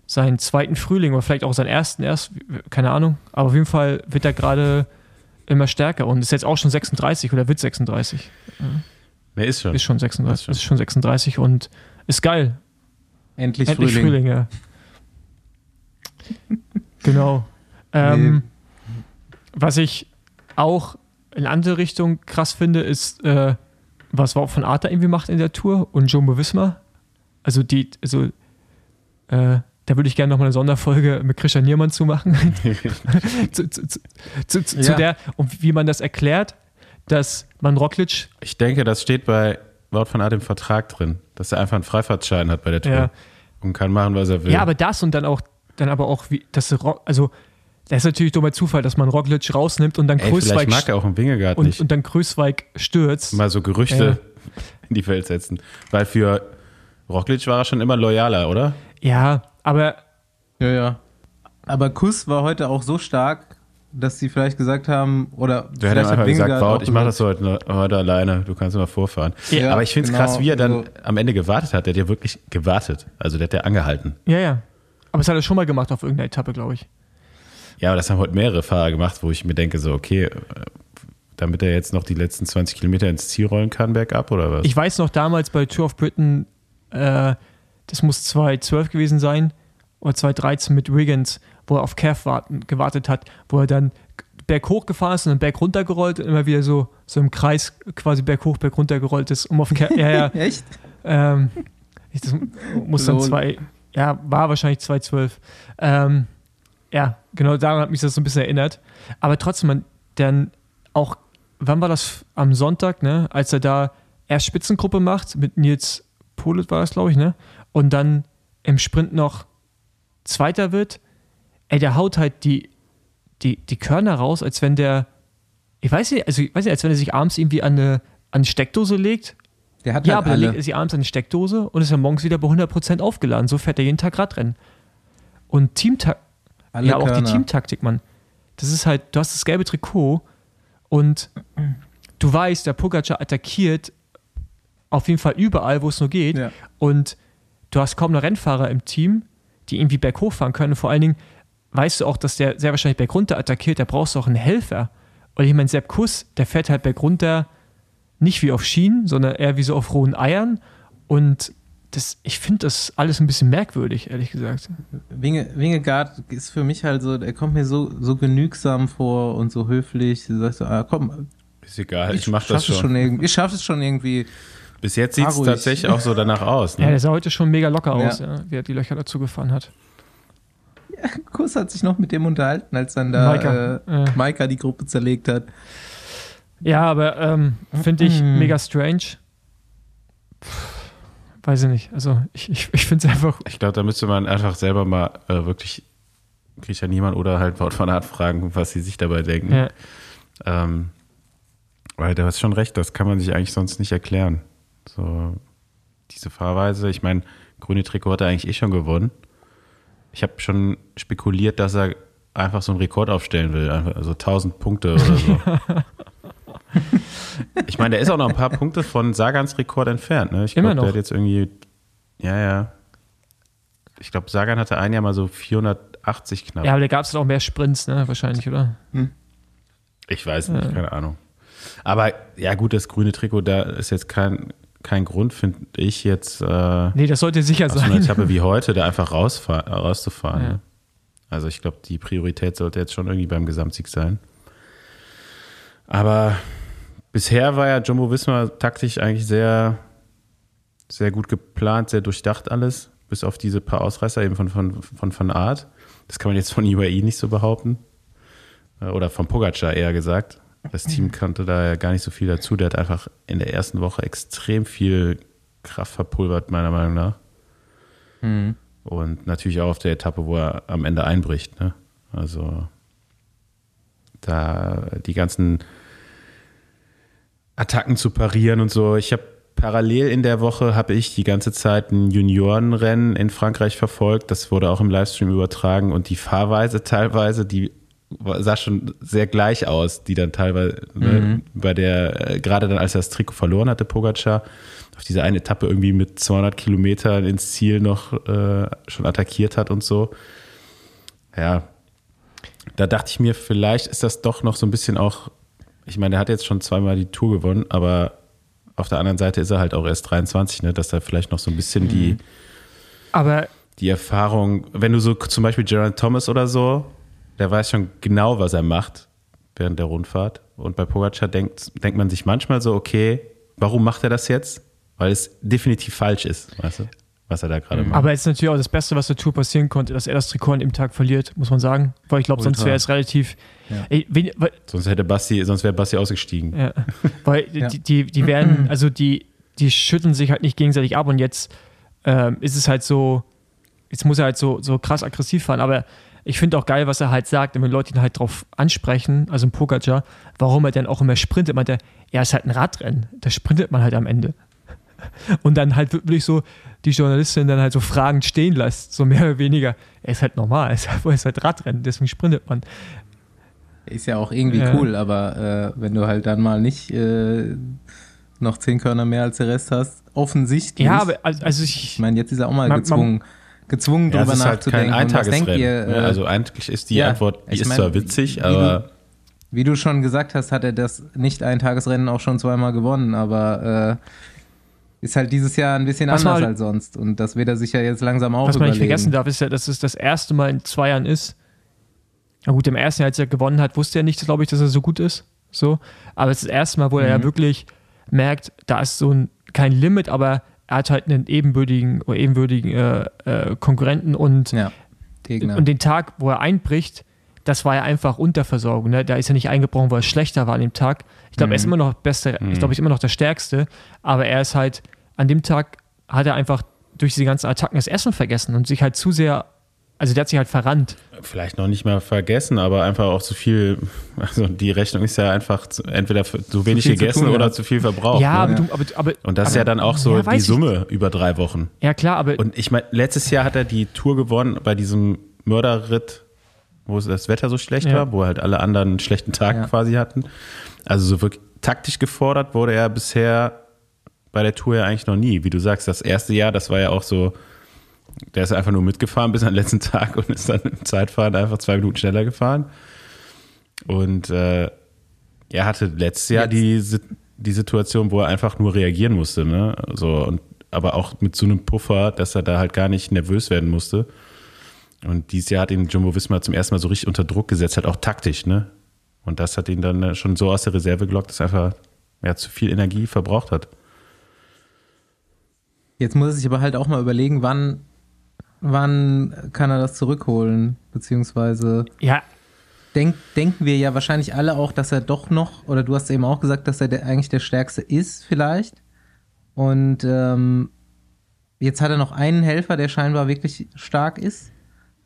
Speaker 3: seinen zweiten Frühling oder vielleicht auch seinen ersten erst, keine Ahnung, aber auf jeden Fall wird er gerade immer stärker und ist jetzt auch schon 36 oder wird 36.
Speaker 4: ne, ist schon.
Speaker 3: Ist schon 36,
Speaker 4: Ist schon.
Speaker 3: ist schon 36 und ist geil.
Speaker 2: Endlich,
Speaker 3: Endlich
Speaker 2: Frühling.
Speaker 3: Frühling, ja. genau. Ähm, Was ich auch in andere Richtung krass finde, ist, äh, was Wout von Arta irgendwie macht in der Tour und Jumbo Wismar. Also die, also äh, da würde ich gerne nochmal eine Sonderfolge mit Christian Niermann zu machen. zu, zu, zu, zu, zu
Speaker 2: Ja.
Speaker 3: der, und wie man das erklärt, dass man Roglic
Speaker 4: Ich denke, das steht bei Wout von Art im Vertrag drin, dass er einfach einen Freifahrtschein hat bei der Tour
Speaker 3: Ja.
Speaker 4: und kann machen, was er will.
Speaker 3: Ja, aber das und dann auch, dann aber auch, wie, das, Ro- also, das ist natürlich dummer Zufall, dass man Roglic rausnimmt und dann
Speaker 4: Ey,
Speaker 3: Größweig
Speaker 4: mag er auch einen Wingegaard
Speaker 3: und,
Speaker 4: nicht.
Speaker 3: und dann Größweig stürzt.
Speaker 4: mal so Gerüchte in die Welt setzen. Weil für Roglic war er schon immer loyaler, oder?
Speaker 3: Ja, aber
Speaker 2: Ja, ja. Aber Kuss war heute auch so stark, dass sie vielleicht gesagt haben, oder
Speaker 4: Der hat ihm
Speaker 2: vielleicht
Speaker 4: einfach gesagt,
Speaker 2: Wingegaard
Speaker 4: Wout,
Speaker 2: auch
Speaker 4: ich mache das heute, heute alleine, du kannst immer vorfahren.
Speaker 2: Ja,
Speaker 4: aber ich finde es
Speaker 2: genau,
Speaker 4: krass, wie er dann
Speaker 2: so.
Speaker 4: am Ende gewartet hat. Der hat ja wirklich gewartet. Also der hat ja angehalten.
Speaker 3: ja, ja. Aber das hat er schon mal gemacht auf irgendeiner Etappe, glaube ich.
Speaker 4: Ja, aber das haben heute mehrere Fahrer gemacht, wo ich mir denke, so, okay, äh, damit er jetzt noch die letzten 20 Kilometer ins Ziel rollen kann, bergab oder was?
Speaker 3: Ich weiß noch damals bei Tour of Britain, äh, das muss 2012 gewesen sein oder 2013 mit Wiggins, wo er auf Cav warten, gewartet hat, wo er dann berghoch gefahren ist und dann berg runter gerollt und immer wieder so, so im Kreis quasi berghoch, berg runter gerollt ist, um auf Cav, ja, ja,
Speaker 2: Echt?
Speaker 3: ähm, ich, das muss dann zwei, ja, war wahrscheinlich 2012. Ähm, ja, genau daran hat mich das so ein bisschen erinnert. Aber trotzdem, man, dann auch, wann war das am Sonntag, ne, als er da erst Spitzengruppe macht, mit Nils Polit war das, glaube ich, ne? Und dann im Sprint noch Zweiter wird, ey, der haut halt die, die, die Körner raus, als wenn der, ich weiß nicht, also ich weiß nicht, als wenn er sich abends irgendwie an eine, an eine Steckdose legt.
Speaker 2: Der hat
Speaker 3: Ja,
Speaker 2: halt
Speaker 3: aber
Speaker 2: alle.
Speaker 3: legt er sich abends an eine Steckdose und ist dann morgens wieder bei 100% aufgeladen. So fährt er jeden Tag Radrennen. Und Teamtak
Speaker 2: alle
Speaker 3: ja, auch die. Teamtaktik, Mann. Das ist halt, du hast das gelbe Trikot und du weißt, der Pogacar attackiert auf jeden Fall überall, wo es nur geht.
Speaker 2: Ja.
Speaker 3: Und du hast kaum noch Rennfahrer im Team, die irgendwie berghoch fahren können. Vor allen Dingen weißt du auch, dass der sehr wahrscheinlich bergunter attackiert, da brauchst du auch einen Helfer. Und ich meine, Sepp Kuss, der fährt halt bergunter nicht wie auf Schienen, sondern eher wie so auf rohen Eiern. Und das, ich finde das alles ein bisschen merkwürdig, ehrlich gesagt.
Speaker 2: Winge, Wingegaard ist für mich halt so, er kommt mir so, so genügsam vor und so höflich. Du sagst so, ah, komm,
Speaker 4: Ist egal, ich, mach das schon.
Speaker 2: irgendwie. Ich schaff es schon irgendwie.
Speaker 4: Bis jetzt sieht es
Speaker 2: ruhig.
Speaker 4: tatsächlich auch so danach aus.
Speaker 3: Ja,
Speaker 4: Ne?
Speaker 3: der sah heute schon mega locker
Speaker 2: Ja.
Speaker 3: aus, ja, wie er die Löcher dazu gefahren hat.
Speaker 2: Kuss hat sich noch mit dem unterhalten, als dann da
Speaker 3: Maika,
Speaker 2: äh,
Speaker 3: äh.
Speaker 2: Maika die Gruppe zerlegt hat.
Speaker 3: Ja, aber ähm, finde ich
Speaker 2: Mhm.
Speaker 3: mega strange. Pff, weiß ich nicht. Also ich, ich, ich finde es einfach.
Speaker 4: Ich glaube, da müsste man einfach selber mal äh, wirklich Christian Niemann oder halt Wout van Aert fragen, was sie sich dabei denken.
Speaker 3: Ja,
Speaker 4: Ähm, weil du hast schon recht, das kann man sich eigentlich sonst nicht erklären. So diese Fahrweise, ich meine, grüne Trikot hat er eigentlich eh schon gewonnen. Ich habe schon spekuliert, dass er einfach so einen Rekord aufstellen will, einfach so 1000 Punkte oder so. ich meine, der ist auch noch ein paar Punkte von Sagans Rekord entfernt. Ne? Ich
Speaker 3: Immer
Speaker 4: glaube, der
Speaker 3: noch.
Speaker 4: hat jetzt irgendwie, ja, ja. Ich glaube, Sagan hatte ein Jahr mal so 480 knapp.
Speaker 3: ja aber da gab es auch mehr Sprints, ne? Wahrscheinlich, oder?
Speaker 4: Ich weiß nicht, keine Ahnung. Aber ja, gut, das grüne Trikot, da ist jetzt kein, kein Grund, finde ich, jetzt äh,
Speaker 3: Nee, das sollte sicher
Speaker 4: auf so
Speaker 3: sein.
Speaker 4: Etappe wie heute da einfach rauszufahren.
Speaker 3: Ja.
Speaker 4: ne? Also ich glaube, die Priorität sollte jetzt schon irgendwie beim Gesamtsieg sein. Aber bisher war ja Jumbo Wismar taktisch eigentlich sehr, sehr gut geplant, sehr durchdacht alles, bis auf diese paar Ausreißer eben von von, von, von Art. Das kann man jetzt von UAE nicht so behaupten. Äh, Oder von Pogacar eher gesagt. Das Team kannte da ja gar nicht so viel dazu. Der hat einfach in der ersten Woche extrem viel Kraft verpulvert, meiner Meinung nach. Und natürlich auch auf der Etappe, wo er am Ende einbricht. Ne? Also da die ganzen Attacken zu parieren und so. Ich habe parallel in der Woche habe ich die ganze Zeit ein Juniorenrennen in Frankreich verfolgt. Das wurde auch im Livestream übertragen und die Fahrweise teilweise, die sah schon sehr gleich aus, die dann teilweise ne, bei der, äh, gerade dann als er das Trikot verloren hatte, Pogacar, auf dieser eine Etappe irgendwie mit 200 Kilometern ins Ziel noch äh, schon attackiert hat und so. Ja, da dachte ich mir, vielleicht ist das doch noch so ein bisschen auch, ich meine, der hat jetzt schon zweimal die Tour gewonnen, aber auf der anderen Seite ist er halt auch erst 23, ne, dass da vielleicht noch so ein bisschen die,
Speaker 3: Aber
Speaker 4: die Erfahrung, wenn du so zum Beispiel Gerald Thomas oder so, der weiß schon genau, was er macht während der Rundfahrt. Und bei Pogacar denkt, denkt man sich manchmal so, okay, warum macht er das jetzt? Weil es definitiv falsch ist, weißt du, was er da gerade macht.
Speaker 3: Aber es ist natürlich auch das Beste, was der Tour passieren konnte, dass er das Trikot an dem Tag verliert, muss man sagen. Weil ich glaube, sonst wäre es relativ. Ey, wen, weil,
Speaker 4: Sonst hätte Basti, sonst wäre Basti ausgestiegen.
Speaker 3: ja, weil
Speaker 2: Ja.
Speaker 3: die, die, die werden, also die, die schütteln sich halt nicht gegenseitig ab und jetzt ähm, ist es halt so, jetzt muss er halt so, so krass aggressiv fahren, aber ich finde auch geil, was er halt sagt, wenn Leute ihn halt drauf ansprechen, also ein Pogacar, warum er denn auch immer sprintet. Meint er, ja, ist halt ein Radrennen, da sprintet man halt am Ende. Und dann halt wirklich so die Journalistin dann halt so fragend stehen lässt, so mehr oder weniger. Er ist halt normal, er ist halt, er ist halt Radrennen, deswegen sprintet man.
Speaker 2: Ist ja auch irgendwie
Speaker 3: Ja.
Speaker 2: cool, aber äh, wenn du halt dann mal nicht äh, noch zehn Körner mehr als der Rest hast, offensichtlich.
Speaker 3: Ja, aber also, also
Speaker 2: ich
Speaker 3: ich,
Speaker 2: meine, jetzt ist er auch mal
Speaker 3: Man- man-
Speaker 2: gezwungen,
Speaker 4: Ja,
Speaker 2: drüber
Speaker 4: halt kein
Speaker 2: nachzudenken. Und was denkt ihr?
Speaker 4: ne?
Speaker 2: Äh,
Speaker 4: also eigentlich ist die
Speaker 2: ja,
Speaker 4: Antwort, die ist
Speaker 2: mein,
Speaker 4: zwar witzig,
Speaker 2: wie
Speaker 4: aber
Speaker 2: du, wie du schon gesagt hast, hat er das Nicht-Eintagesrennen auch schon zweimal gewonnen, aber äh, ist halt dieses Jahr ein bisschen
Speaker 3: Was
Speaker 2: anders
Speaker 3: man-
Speaker 2: als sonst. Und das wird er sich ja jetzt langsam auch
Speaker 3: was man nicht
Speaker 2: überlegen.
Speaker 3: vergessen darf, ist ja, dass es das erste Mal in zwei Jahren ist. Na gut, im ersten Jahr, als er gewonnen hat, wusste er nicht, glaube ich, dass er so gut ist. So. Aber es ist das erste Mal, wo er ja
Speaker 2: Mhm.
Speaker 3: wirklich merkt, da ist so ein, kein Limit, aber er hat halt einen ebenbürtigen oder ebenwürdigen äh, äh, Konkurrenten und
Speaker 2: Ja, Gegner.
Speaker 3: Und den Tag, wo er einbricht, das war ja einfach Unterversorgung. Ne? Da ist er nicht eingebrochen, weil es schlechter war an dem Tag. Ich glaube, er ist
Speaker 2: Mhm.
Speaker 3: immer noch beste, ich glaube, er ist immer noch der Stärkste, aber er ist halt, an dem Tag hat er einfach durch diese ganzen Attacken das Essen vergessen und sich halt zu sehr, also der hat sich halt verrannt.
Speaker 4: Vielleicht noch nicht mal vergessen, aber einfach auch zu viel. Also die Rechnung ist ja einfach zu, entweder zu wenig
Speaker 2: zu
Speaker 4: gegessen
Speaker 2: tun
Speaker 4: oder
Speaker 2: gehabt.
Speaker 4: zu viel verbraucht.
Speaker 3: ja,
Speaker 4: ne?
Speaker 3: aber du, aber, aber
Speaker 4: Und das ist
Speaker 3: aber,
Speaker 4: ja dann auch so
Speaker 3: Ja,
Speaker 4: die
Speaker 3: weiß ich.
Speaker 4: Summe über drei Wochen.
Speaker 3: Ja, klar, aber
Speaker 4: Und ich meine, letztes Jahr hat er die Tour gewonnen bei diesem Mörderritt, wo das Wetter so schlecht
Speaker 3: Ja.
Speaker 4: war, wo halt alle anderen einen schlechten Tag
Speaker 2: Ja.
Speaker 4: quasi hatten. Also so wirklich taktisch gefordert wurde er bisher bei der Tour ja eigentlich noch nie. Wie du sagst, das erste Jahr, das war ja auch so, der ist einfach nur mitgefahren bis am letzten Tag und ist dann im Zeitfahren einfach zwei Minuten schneller gefahren. Und äh, er hatte letztes Jahr
Speaker 2: Jetzt.
Speaker 4: die, die Situation, wo er einfach nur reagieren musste, ne? So, und, aber auch mit so einem Puffer, dass er da halt gar nicht nervös werden musste. Und dieses Jahr hat ihn Jumbo Wismar zum ersten Mal so richtig unter Druck gesetzt, halt auch taktisch, ne? Und das hat ihn dann äh, schon so aus der Reserve gelockt, dass er einfach ja, zu viel Energie verbraucht hat.
Speaker 2: Jetzt muss er sich aber halt auch mal überlegen, wann, wann kann er das zurückholen? Beziehungsweise
Speaker 3: ja,
Speaker 2: denk, denken wir ja wahrscheinlich alle auch, dass er doch noch, oder du hast eben auch gesagt, dass er der, eigentlich der Stärkste ist, vielleicht. Und ähm, jetzt hat er noch einen Helfer, der scheinbar wirklich stark ist.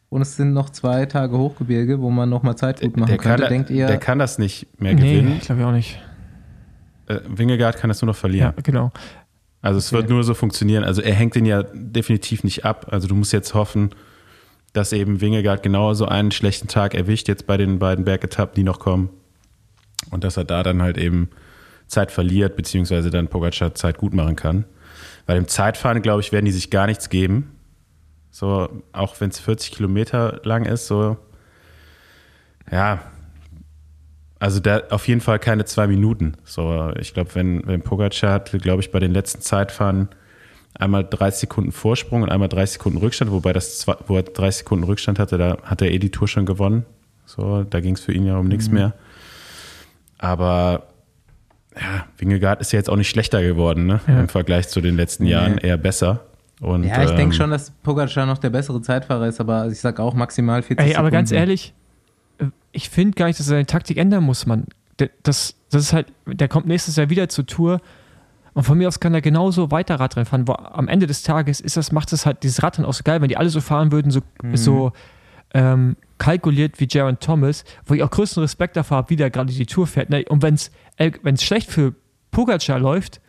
Speaker 2: Und es sind noch zwei Tage Hochgebirge, wo man nochmal Zeit gut machen
Speaker 4: Der kann,
Speaker 2: könnte. Denkt ihr,
Speaker 4: der kann das nicht mehr
Speaker 3: nee,
Speaker 4: gewinnen.
Speaker 3: ich glaube ich auch nicht.
Speaker 4: Äh, Wingegaard kann das nur noch verlieren.
Speaker 3: Ja, genau.
Speaker 4: Also es wird nur so funktionieren. Also er hängt den ja definitiv nicht ab. Also du musst jetzt hoffen, dass eben Wingegaard genau so einen schlechten Tag erwischt, jetzt bei den beiden Bergetappen, die noch kommen. Und dass er da dann halt eben Zeit verliert, beziehungsweise dann Pogacar Zeit gut machen kann. Bei dem Zeitfahren, glaube ich, werden die sich gar nichts geben. So, auch wenn es 40 Kilometer lang ist, so, ja, also da auf jeden Fall keine zwei Minuten. So, ich glaube, wenn, wenn Pogacar hat, glaube ich, bei den letzten Zeitfahren einmal 30 Sekunden Vorsprung und einmal 30 Sekunden Rückstand, wobei das, zwei- wo er 30 Sekunden Rückstand hatte, da hat er eh die Tour schon gewonnen. So, da ging es für ihn ja um nichts mehr. Aber ja, Wingegaard ist ja jetzt auch nicht schlechter geworden, ne?
Speaker 3: Ja.
Speaker 4: Im Vergleich zu den letzten Jahren eher besser. Und,
Speaker 2: ja, ich
Speaker 4: ähm,
Speaker 2: denke schon, dass Pogacar noch der bessere Zeitfahrer ist, aber ich sag auch maximal 40
Speaker 3: Ey,
Speaker 2: Sekunden.
Speaker 3: aber ganz ehrlich, ich finde gar nicht, dass er seine Taktik ändern muss, Mann. Der- Das, das ist halt, der kommt nächstes Jahr wieder zur Tour und von mir aus kann er genauso weiter Radrennen fahren. Wo am Ende des Tages ist das, macht es halt dieses Radrennen auch so geil, wenn die alle so fahren würden, so, so ähm, kalkuliert wie Jaron Thomas, wo ich auch größten Respekt davor habe, wie der gerade die Tour fährt. Ne? Und wenn es schlecht für Pogacar läuft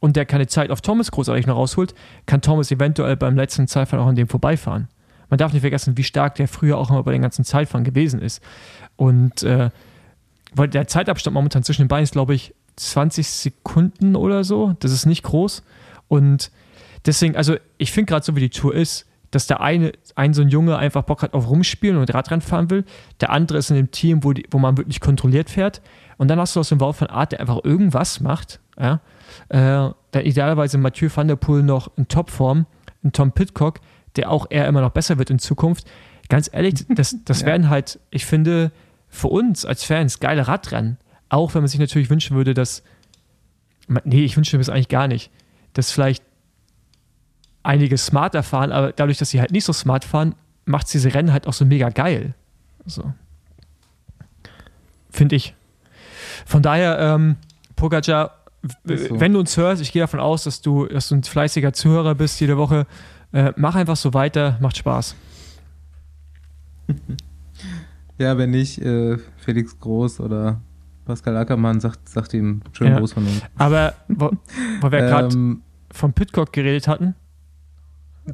Speaker 3: und der keine Zeit auf Thomas großartig noch rausholt, kann Thomas eventuell beim letzten Zeitfahren auch an dem vorbeifahren. Man darf nicht vergessen, wie stark der früher auch immer bei den ganzen Zeitfahren gewesen ist. Und äh, weil der Zeitabstand momentan zwischen den beiden ist, glaube ich, 20 Sekunden oder so. Das ist nicht groß. Und deswegen, also ich finde gerade so, wie die Tour ist, dass der eine, ein so ein Junge einfach Bock hat auf Rumspielen und Radrennen fahren will. Der andere ist in dem Team, wo, die, wo man wirklich kontrolliert fährt. Und dann hast du aus dem Wout von Art, der einfach irgendwas macht. Ja? Äh, dann idealerweise Mathieu van der Poel noch in Topform, ein Tom Pitcock, der auch eher immer noch besser wird in Zukunft. Ganz ehrlich, das, das werden halt, ich finde, für uns als Fans geile Radrennen. Auch wenn man sich natürlich wünschen würde, dass. Nee, ich wünsche mir das eigentlich gar nicht. Dass vielleicht einige smarter fahren, aber dadurch, dass sie halt nicht so smart fahren, macht diese Rennen halt auch so mega geil. So. Finde ich. Von daher, ähm, Pogacar,
Speaker 2: so.
Speaker 3: wenn du uns hörst, ich gehe davon aus, dass du, dass du ein fleißiger Zuhörer bist jede Woche, äh, mach einfach so weiter, macht Spaß.
Speaker 2: Ja, wenn nicht, äh, Felix Groß oder Pascal Ackermann sagt, sagt ihm schönen
Speaker 3: Ja.
Speaker 2: Gruß von uns.
Speaker 3: Aber wo, wo wir gerade
Speaker 2: Ähm,
Speaker 3: von Pitcock geredet hatten,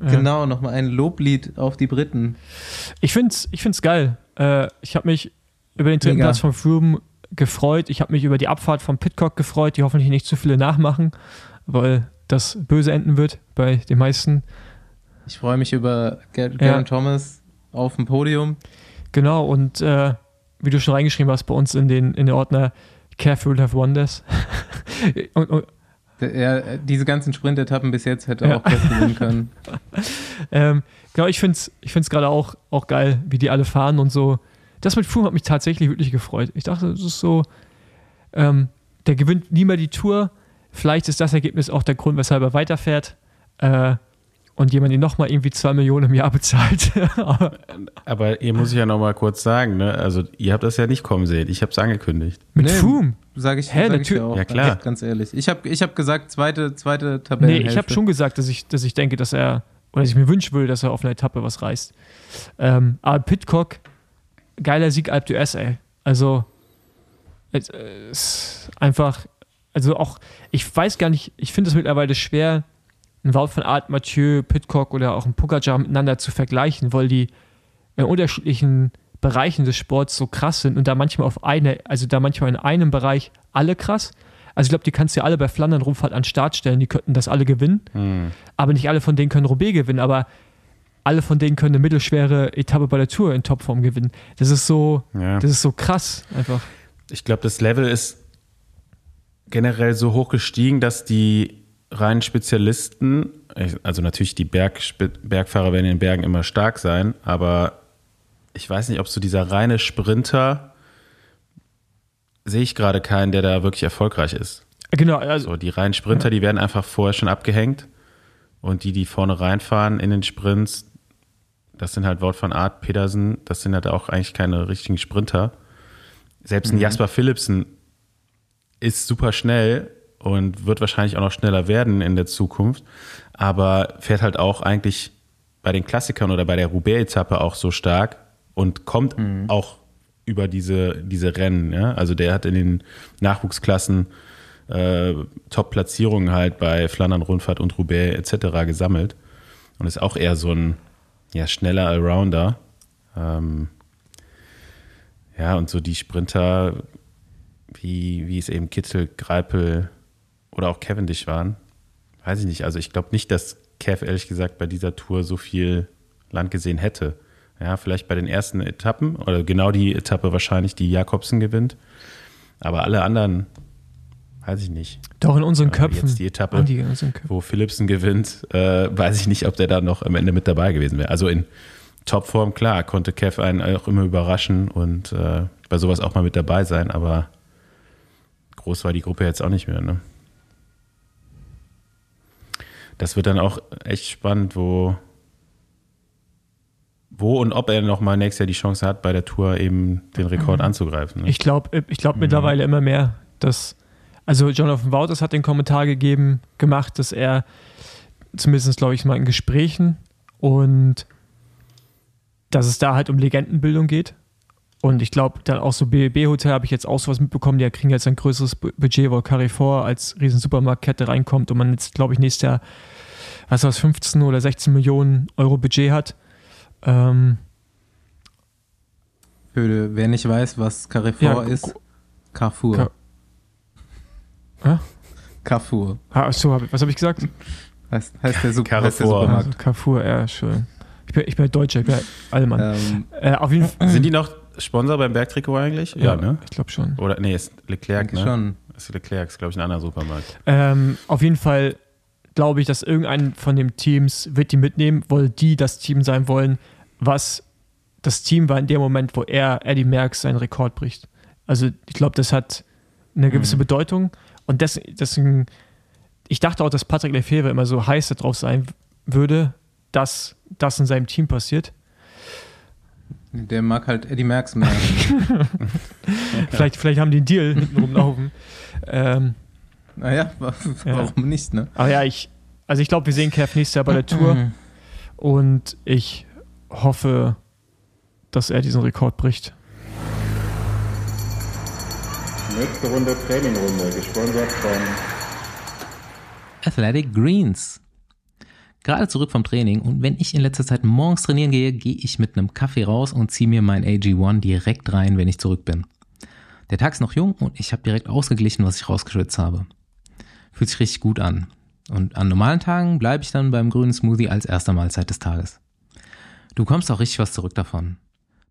Speaker 3: äh,
Speaker 2: Genau, nochmal ein Loblied auf die Briten.
Speaker 3: Ich finde es ich find's geil. Äh, ich habe mich über den dritten
Speaker 2: Mega.
Speaker 3: Platz von Froome gefreut. Ich habe mich über die Abfahrt von Pitcock gefreut, die hoffentlich nicht zu viele nachmachen, weil das böse enden wird bei den meisten.
Speaker 2: Ich freue mich über Ger
Speaker 3: Ja.
Speaker 2: Thomas auf dem Podium.
Speaker 3: Genau, und äh, wie du schon reingeschrieben hast bei uns in den, in den Ordner, Careful have wonders. und, und,
Speaker 2: er, diese ganzen Sprintetappen bis jetzt hätte
Speaker 3: Ja.
Speaker 2: auch gewinnen können.
Speaker 3: ähm, genau, ich finde es ich find's gerade auch, auch geil, wie die alle fahren und so. Das mit Froome hat mich tatsächlich wirklich gefreut. Ich dachte, das ist so, ähm, der gewinnt nie mehr die Tour. Vielleicht ist das Ergebnis auch der Grund, weshalb er weiterfährt. Äh, und jemand ihn nochmal irgendwie zwei Millionen im Jahr bezahlt. Aber
Speaker 4: Aber ihr muss ich ja noch mal kurz sagen, ne? Also ihr habt das ja nicht kommen sehen. Ich habe es angekündigt.
Speaker 3: mit
Speaker 2: Nee,
Speaker 3: Froome.
Speaker 2: Sag ich,
Speaker 3: Hä,
Speaker 2: sag ich
Speaker 3: natürlich-
Speaker 2: auch.
Speaker 4: Ja, klar.
Speaker 2: Ganz, ganz ehrlich. Ich habe ich hab gesagt, zweite, zweite
Speaker 3: Nee,
Speaker 2: Tabellenhälfte.
Speaker 3: ich habe schon gesagt, dass ich, dass ich denke, dass er, oder dass ich mir wünschen will, dass er auf einer Etappe was reißt. Ähm, aber Pitcock, geiler Sieg Alp d'Huez, ey. Also, es äh, ist einfach, also auch, ich weiß gar nicht, ich finde es mittlerweile schwer, ein Wout von Art, Mathieu, Pitcock oder auch ein Pogacar miteinander zu vergleichen, weil die in unterschiedlichen Bereichen des Sports so krass sind und da manchmal auf eine, also da manchmal in einem Bereich alle krass. Also ich glaube, die kannst du ja alle bei Flandern Rumfahrt an den Start stellen, die könnten das alle gewinnen,
Speaker 4: Hm.
Speaker 3: aber nicht alle von denen können Roubaix gewinnen, aber alle von denen können eine mittelschwere Etappe bei der Tour in Topform gewinnen. Das ist so,
Speaker 4: Ja.
Speaker 3: das ist so krass einfach.
Speaker 4: Ich glaube, das Level ist generell so hoch gestiegen, dass die reinen Spezialisten, also natürlich die Berg, Bergfahrer werden in den Bergen immer stark sein, aber ich weiß nicht, ob so dieser reine Sprinter sehe ich gerade keinen, der da wirklich erfolgreich ist.
Speaker 3: Genau, also
Speaker 4: So, die reinen Sprinter, die werden einfach vorher schon abgehängt und die, die vorne reinfahren in den Sprints, das sind halt Wout van Art, Pedersen, das sind halt auch eigentlich keine richtigen Sprinter. Selbst ein Jasper Philipsen ist super schnell und wird wahrscheinlich auch noch schneller werden in der Zukunft, aber fährt halt auch eigentlich bei den Klassikern oder bei der Roubaix-Etappe auch so stark und kommt auch über diese, diese Rennen. Ja? Also der hat in den Nachwuchsklassen äh, Top-Platzierungen halt bei Flandern, Rundfahrt und Roubaix etc. gesammelt und ist auch eher so ein ja, schneller Allrounder. Ähm, ja, und so die Sprinter, wie, wie es eben Kittel, Greipel oder auch Cavendish waren, weiß ich nicht. Also ich glaube nicht, dass Kev ehrlich gesagt bei dieser Tour so viel Land gesehen hätte. Ja, vielleicht bei den ersten Etappen oder genau die Etappe wahrscheinlich, die Jakobsen gewinnt. Aber alle anderen, weiß ich nicht.
Speaker 3: doch in unseren Köpfen.
Speaker 4: Jetzt die Etappe,
Speaker 3: Andi,
Speaker 4: wo Philipsen gewinnt, äh, weiß ich nicht, ob der da noch am Ende mit dabei gewesen wäre. Also in Topform, klar, konnte Kev einen auch immer überraschen und äh, bei sowas auch mal mit dabei sein, aber groß war die Gruppe jetzt auch nicht mehr. Ne? Das wird dann auch echt spannend, wo, wo und ob er nochmal nächstes Jahr die Chance hat, bei der Tour eben den Rekord anzugreifen. Ne?
Speaker 3: Ich glaube ich glaub mittlerweile immer mehr, dass, also Jonathan Wouters hat den Kommentar gegeben, gemacht, dass er zumindest, glaube ich, mal in Gesprächen und dass es da halt um Legendenbildung geht. Und ich glaube, dann auch so BB-Hotel habe ich jetzt auch sowas mitbekommen, die kriegen jetzt ein größeres Bu- Budget, wo Carrefour als riesen Supermarktkette reinkommt und man jetzt, glaube ich, nächstes Jahr, was was, 15 oder 16 Millionen Euro Budget hat. Ähm,
Speaker 2: Für, wer nicht weiß, was Carrefour
Speaker 3: Ja,
Speaker 2: ist, Carrefour.
Speaker 3: Car- Hä?
Speaker 2: Carrefour.
Speaker 3: ah, so, was habe ich gesagt?
Speaker 2: Heißt, heißt, der, Sup heißt der
Speaker 4: Carrefour.
Speaker 2: Supermarkt.
Speaker 3: Also Carrefour, ja, schön. Ich bin, ich bin Deutscher, ich bin Allmann.
Speaker 2: Ähm,
Speaker 3: Äh, auf jeden Fall.
Speaker 4: Sind die noch Sponsor beim Bergtrikot eigentlich? ne?
Speaker 3: Ich glaube schon.
Speaker 4: Oder nee, ist Leclerc, ne?
Speaker 2: schon.
Speaker 4: Ist Leclerc, ist glaube ich ein anderer Supermarkt.
Speaker 3: Ähm, auf jeden Fall glaube ich, dass irgendein von den Teams wird die mitnehmen, weil die das Team sein wollen, was das Team war in dem Moment, wo er, Eddie Merckx, seinen Rekord bricht. Also ich glaube, das hat eine gewisse Bedeutung und des, deswegen, ich dachte auch, dass Patrick Lefebvre immer so heiß darauf sein würde, dass das in seinem Team passiert.
Speaker 2: Der mag halt Eddie Merckx mehr.
Speaker 3: Vielleicht, vielleicht haben die einen Deal hinten rumlaufen. ähm,
Speaker 2: naja, wa- warum nicht, ne?
Speaker 3: Aber ja, ich, also ich glaube, wir sehen Kev nächstes Jahr bei der Tour und ich hoffe, dass er diesen Rekord bricht.
Speaker 5: Nächste Runde Trainingrunde, gesponsert von
Speaker 7: Athletic Greens. Gerade zurück vom Training und wenn ich in letzter Zeit morgens trainieren gehe, gehe ich mit einem Kaffee raus und ziehe mir mein AG1 direkt rein, wenn ich zurück bin. Der Tag ist noch jung und ich habe direkt ausgeglichen, was ich rausgeschwitzt habe. Fühlt sich richtig gut an. Und an normalen Tagen bleibe ich dann beim grünen Smoothie als erster Mahlzeit des Tages. Du bekommst auch richtig was zurück davon.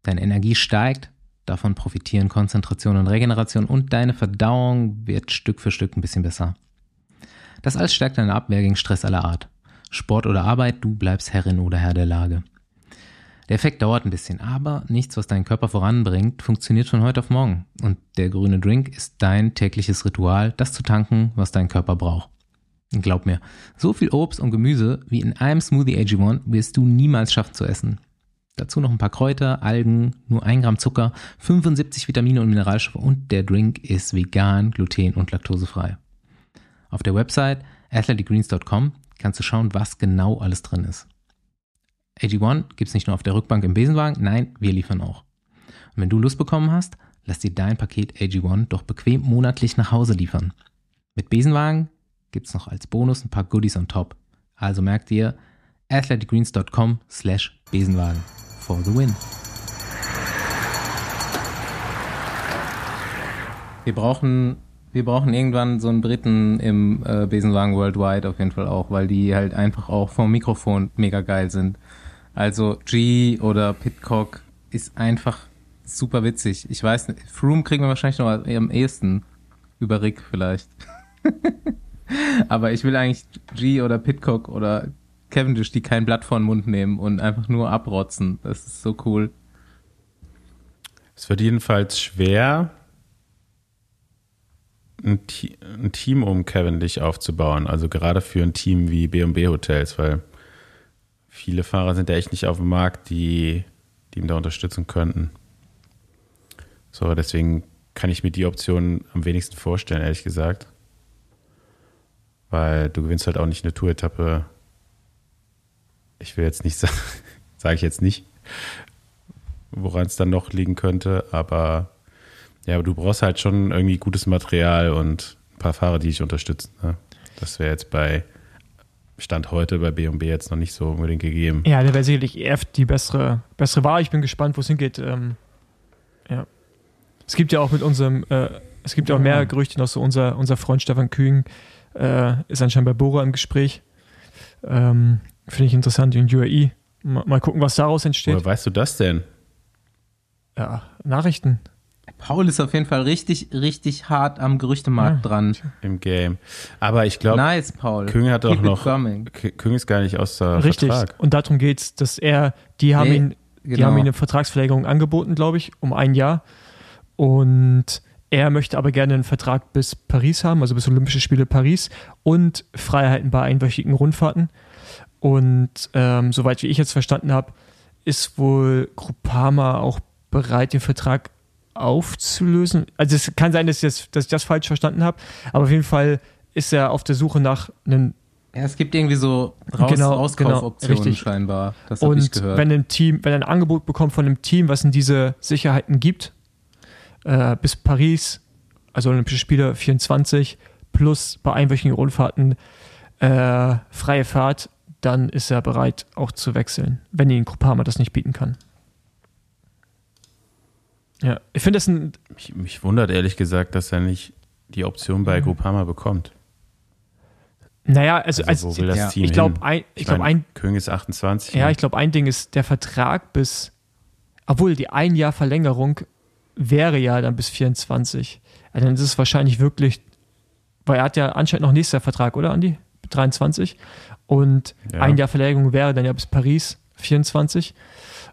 Speaker 7: Deine Energie steigt, davon profitieren Konzentration und Regeneration und deine Verdauung wird Stück für Stück ein bisschen besser. Das alles stärkt deine Abwehr gegen Stress aller Art. Sport oder Arbeit, du bleibst Herrin oder Herr der Lage. Der Effekt dauert ein bisschen, aber nichts, was deinen Körper voranbringt, funktioniert von heute auf morgen. Und der grüne Drink ist dein tägliches Ritual, das zu tanken, was dein Körper braucht. Glaub mir, so viel Obst und Gemüse wie in einem Smoothie AG1 wirst du niemals schaffen zu essen. Dazu noch ein paar Kräuter, Algen, nur ein Gramm Zucker, 75 Vitamine und Mineralstoffe und der Drink ist vegan, gluten- und laktosefrei. Auf der Website athleticgreens.com kannst du schauen, was genau alles drin ist. AG1 gibt's nicht nur auf der Rückbank im Besenwagen, nein, wir liefern auch. Und wenn du Lust bekommen hast, lass dir dein Paket AG1 doch bequem monatlich nach Hause liefern. Mit Besenwagen gibt's noch als Bonus ein paar Goodies on top. Also merkt dir athleticgreens.com slash Besenwagen for the win.
Speaker 2: Wir brauchen, wir brauchen irgendwann so einen Briten im äh, Besenwagen Worldwide auf jeden Fall auch, weil die halt einfach auch vom Mikrofon mega geil sind. Also G oder Pitcock ist einfach super witzig. Ich weiß nicht, Froome kriegen wir wahrscheinlich noch am ehesten über Rick vielleicht. Aber ich will eigentlich G oder Pitcock oder Cavendish, die kein Blatt vor den Mund nehmen und einfach nur abrotzen. Das ist so cool.
Speaker 4: Es wird jedenfalls schwer, ein, ein, Team um Cavendish aufzubauen. Also gerade für ein Team wie B&B Hotels, weil viele Fahrer sind ja echt nicht auf dem Markt, die, die ihm da unterstützen könnten. So, deswegen kann ich mir die Option am wenigsten vorstellen, ehrlich gesagt. Weil du gewinnst halt auch nicht eine Tour-Etappe. Ich will jetzt nicht sagen, sage ich jetzt nicht, woran es dann noch liegen könnte, aber ja, aber du brauchst halt schon irgendwie gutes Material und ein paar Fahrer, die dich unterstützen. Ne? Das wäre jetzt bei Stand heute bei B&B jetzt noch nicht so unbedingt gegeben.
Speaker 3: Ja, der wäre sicherlich eher die bessere, bessere Wahl. Ich bin gespannt, wo es hingeht. Ähm, ja. Es gibt ja auch mit unserem, äh, es gibt ja auch mehr Gerüchte noch so, unser, unser Freund Stefan Kühn äh, ist anscheinend bei Bora im Gespräch. Ähm, Finde ich interessant, in UAE. Mal, mal, gucken, was daraus entsteht.
Speaker 4: Woher weißt du das denn?
Speaker 3: Ja, Nachrichten.
Speaker 2: Paul ist auf jeden Fall richtig, richtig hart am Gerüchtemarkt ja. dran.
Speaker 4: Im Game. Aber ich glaube,
Speaker 2: nice, Paul.
Speaker 4: Küng hat auch noch. Küng ist gar nicht aus der
Speaker 3: Richtig. Vertrag. Und darum geht es, dass er, die haben nee, ihn, genau. die haben ihm eine Vertragsverlängerung angeboten, glaube ich, um ein Jahr. Und er möchte aber gerne einen Vertrag bis Paris haben, also bis Olympische Spiele Paris und Freiheiten bei einwöchigen Rundfahrten. Und ähm, soweit wie ich jetzt verstanden habe, ist wohl Groupama auch bereit, den Vertrag aufzulösen. Also es kann sein, dass ich das, dass ich das falsch verstanden habe, aber auf jeden Fall ist er auf der Suche nach einem
Speaker 2: ja, es gibt irgendwie so Raus genau, Rauskaufoptionen genau, scheinbar.
Speaker 3: Das Und ich gehört. wenn ein Team, wenn ein Angebot bekommt von einem Team, was in diese Sicherheiten gibt, äh, bis Paris, also Olympische Spiele 24, plus bei einwöchigen Rundfahrten äh, freie Fahrt, dann ist er bereit, auch zu wechseln, wenn ihn Groupama das nicht bieten kann. Ja, ich finde das ein.
Speaker 4: Mich, mich, wundert ehrlich gesagt, dass er nicht die Option bei mhm. Groupama bekommt.
Speaker 3: Naja, also, also,
Speaker 4: also ja.
Speaker 3: ich glaube, ein, ich, ich glaub, ein.
Speaker 4: König ist 28.
Speaker 3: Ja, ne? ich glaube, ein Ding ist der Vertrag bis. Obwohl, die ein Jahr Verlängerung wäre ja dann bis 24. Also dann ist es wahrscheinlich wirklich. Weil er hat ja anscheinend noch nächster Vertrag, oder, Andi? 23. Und ja. ein Jahr Verlängerung wäre dann ja bis Paris 24.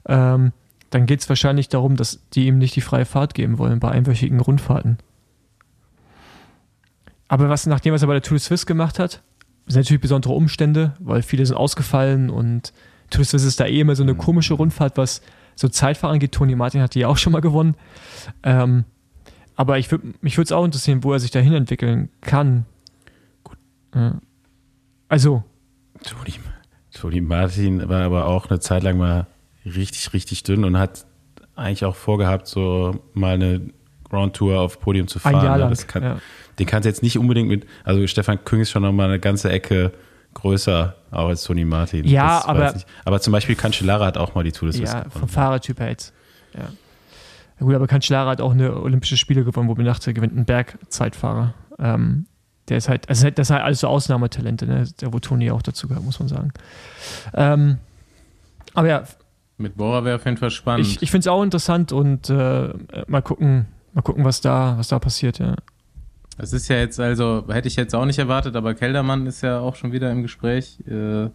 Speaker 3: Ähm, dann geht es wahrscheinlich darum, dass die ihm nicht die freie Fahrt geben wollen bei einwöchigen Rundfahrten. Aber was, nachdem was er bei der Tour de Suisse gemacht hat, sind natürlich besondere Umstände, weil viele sind ausgefallen und Tour de Suisse ist da eh immer so eine komische Rundfahrt, was so Zeitfahren geht. Toni Martin hat die ja auch schon mal gewonnen. Ähm, aber ich würd, mich würde es auch interessieren, wo er sich dahin entwickeln kann. Gut. Ja. Also.
Speaker 4: Toni, Toni Martin war aber auch eine Zeit lang mal richtig, richtig dünn und hat eigentlich auch vorgehabt, so mal eine Grand Tour auf Podium zu fahren. Ein
Speaker 3: Jahr
Speaker 4: ne?
Speaker 3: lang,
Speaker 4: kann,
Speaker 3: ja.
Speaker 4: Den kannst du jetzt nicht unbedingt mit, also Stefan Küng ist schon nochmal eine ganze Ecke größer auch als Toni Martin.
Speaker 3: Ja, aber.
Speaker 4: Aber zum Beispiel Cancellara hat auch mal die Tour des
Speaker 3: Ja, vom Fahrertyp her jetzt. Ja. ja. Gut, aber Cancellara hat auch eine Olympische Spiele gewonnen, wo man dachte, gewinnt ein Bergzeitfahrer. Ähm, der ist halt, also das sind halt alles so Ausnahmetalente, ne? der wo Toni auch dazu gehört, muss man sagen. Ähm, aber ja,
Speaker 2: mit Bora wäre auf jeden Fall spannend.
Speaker 3: Ich, ich finde es auch interessant und äh, mal gucken, mal gucken, was da, was da passiert, ja.
Speaker 2: Es ist ja jetzt, also hätte ich jetzt auch nicht erwartet, aber Keldermann ist ja auch schon wieder im Gespräch äh,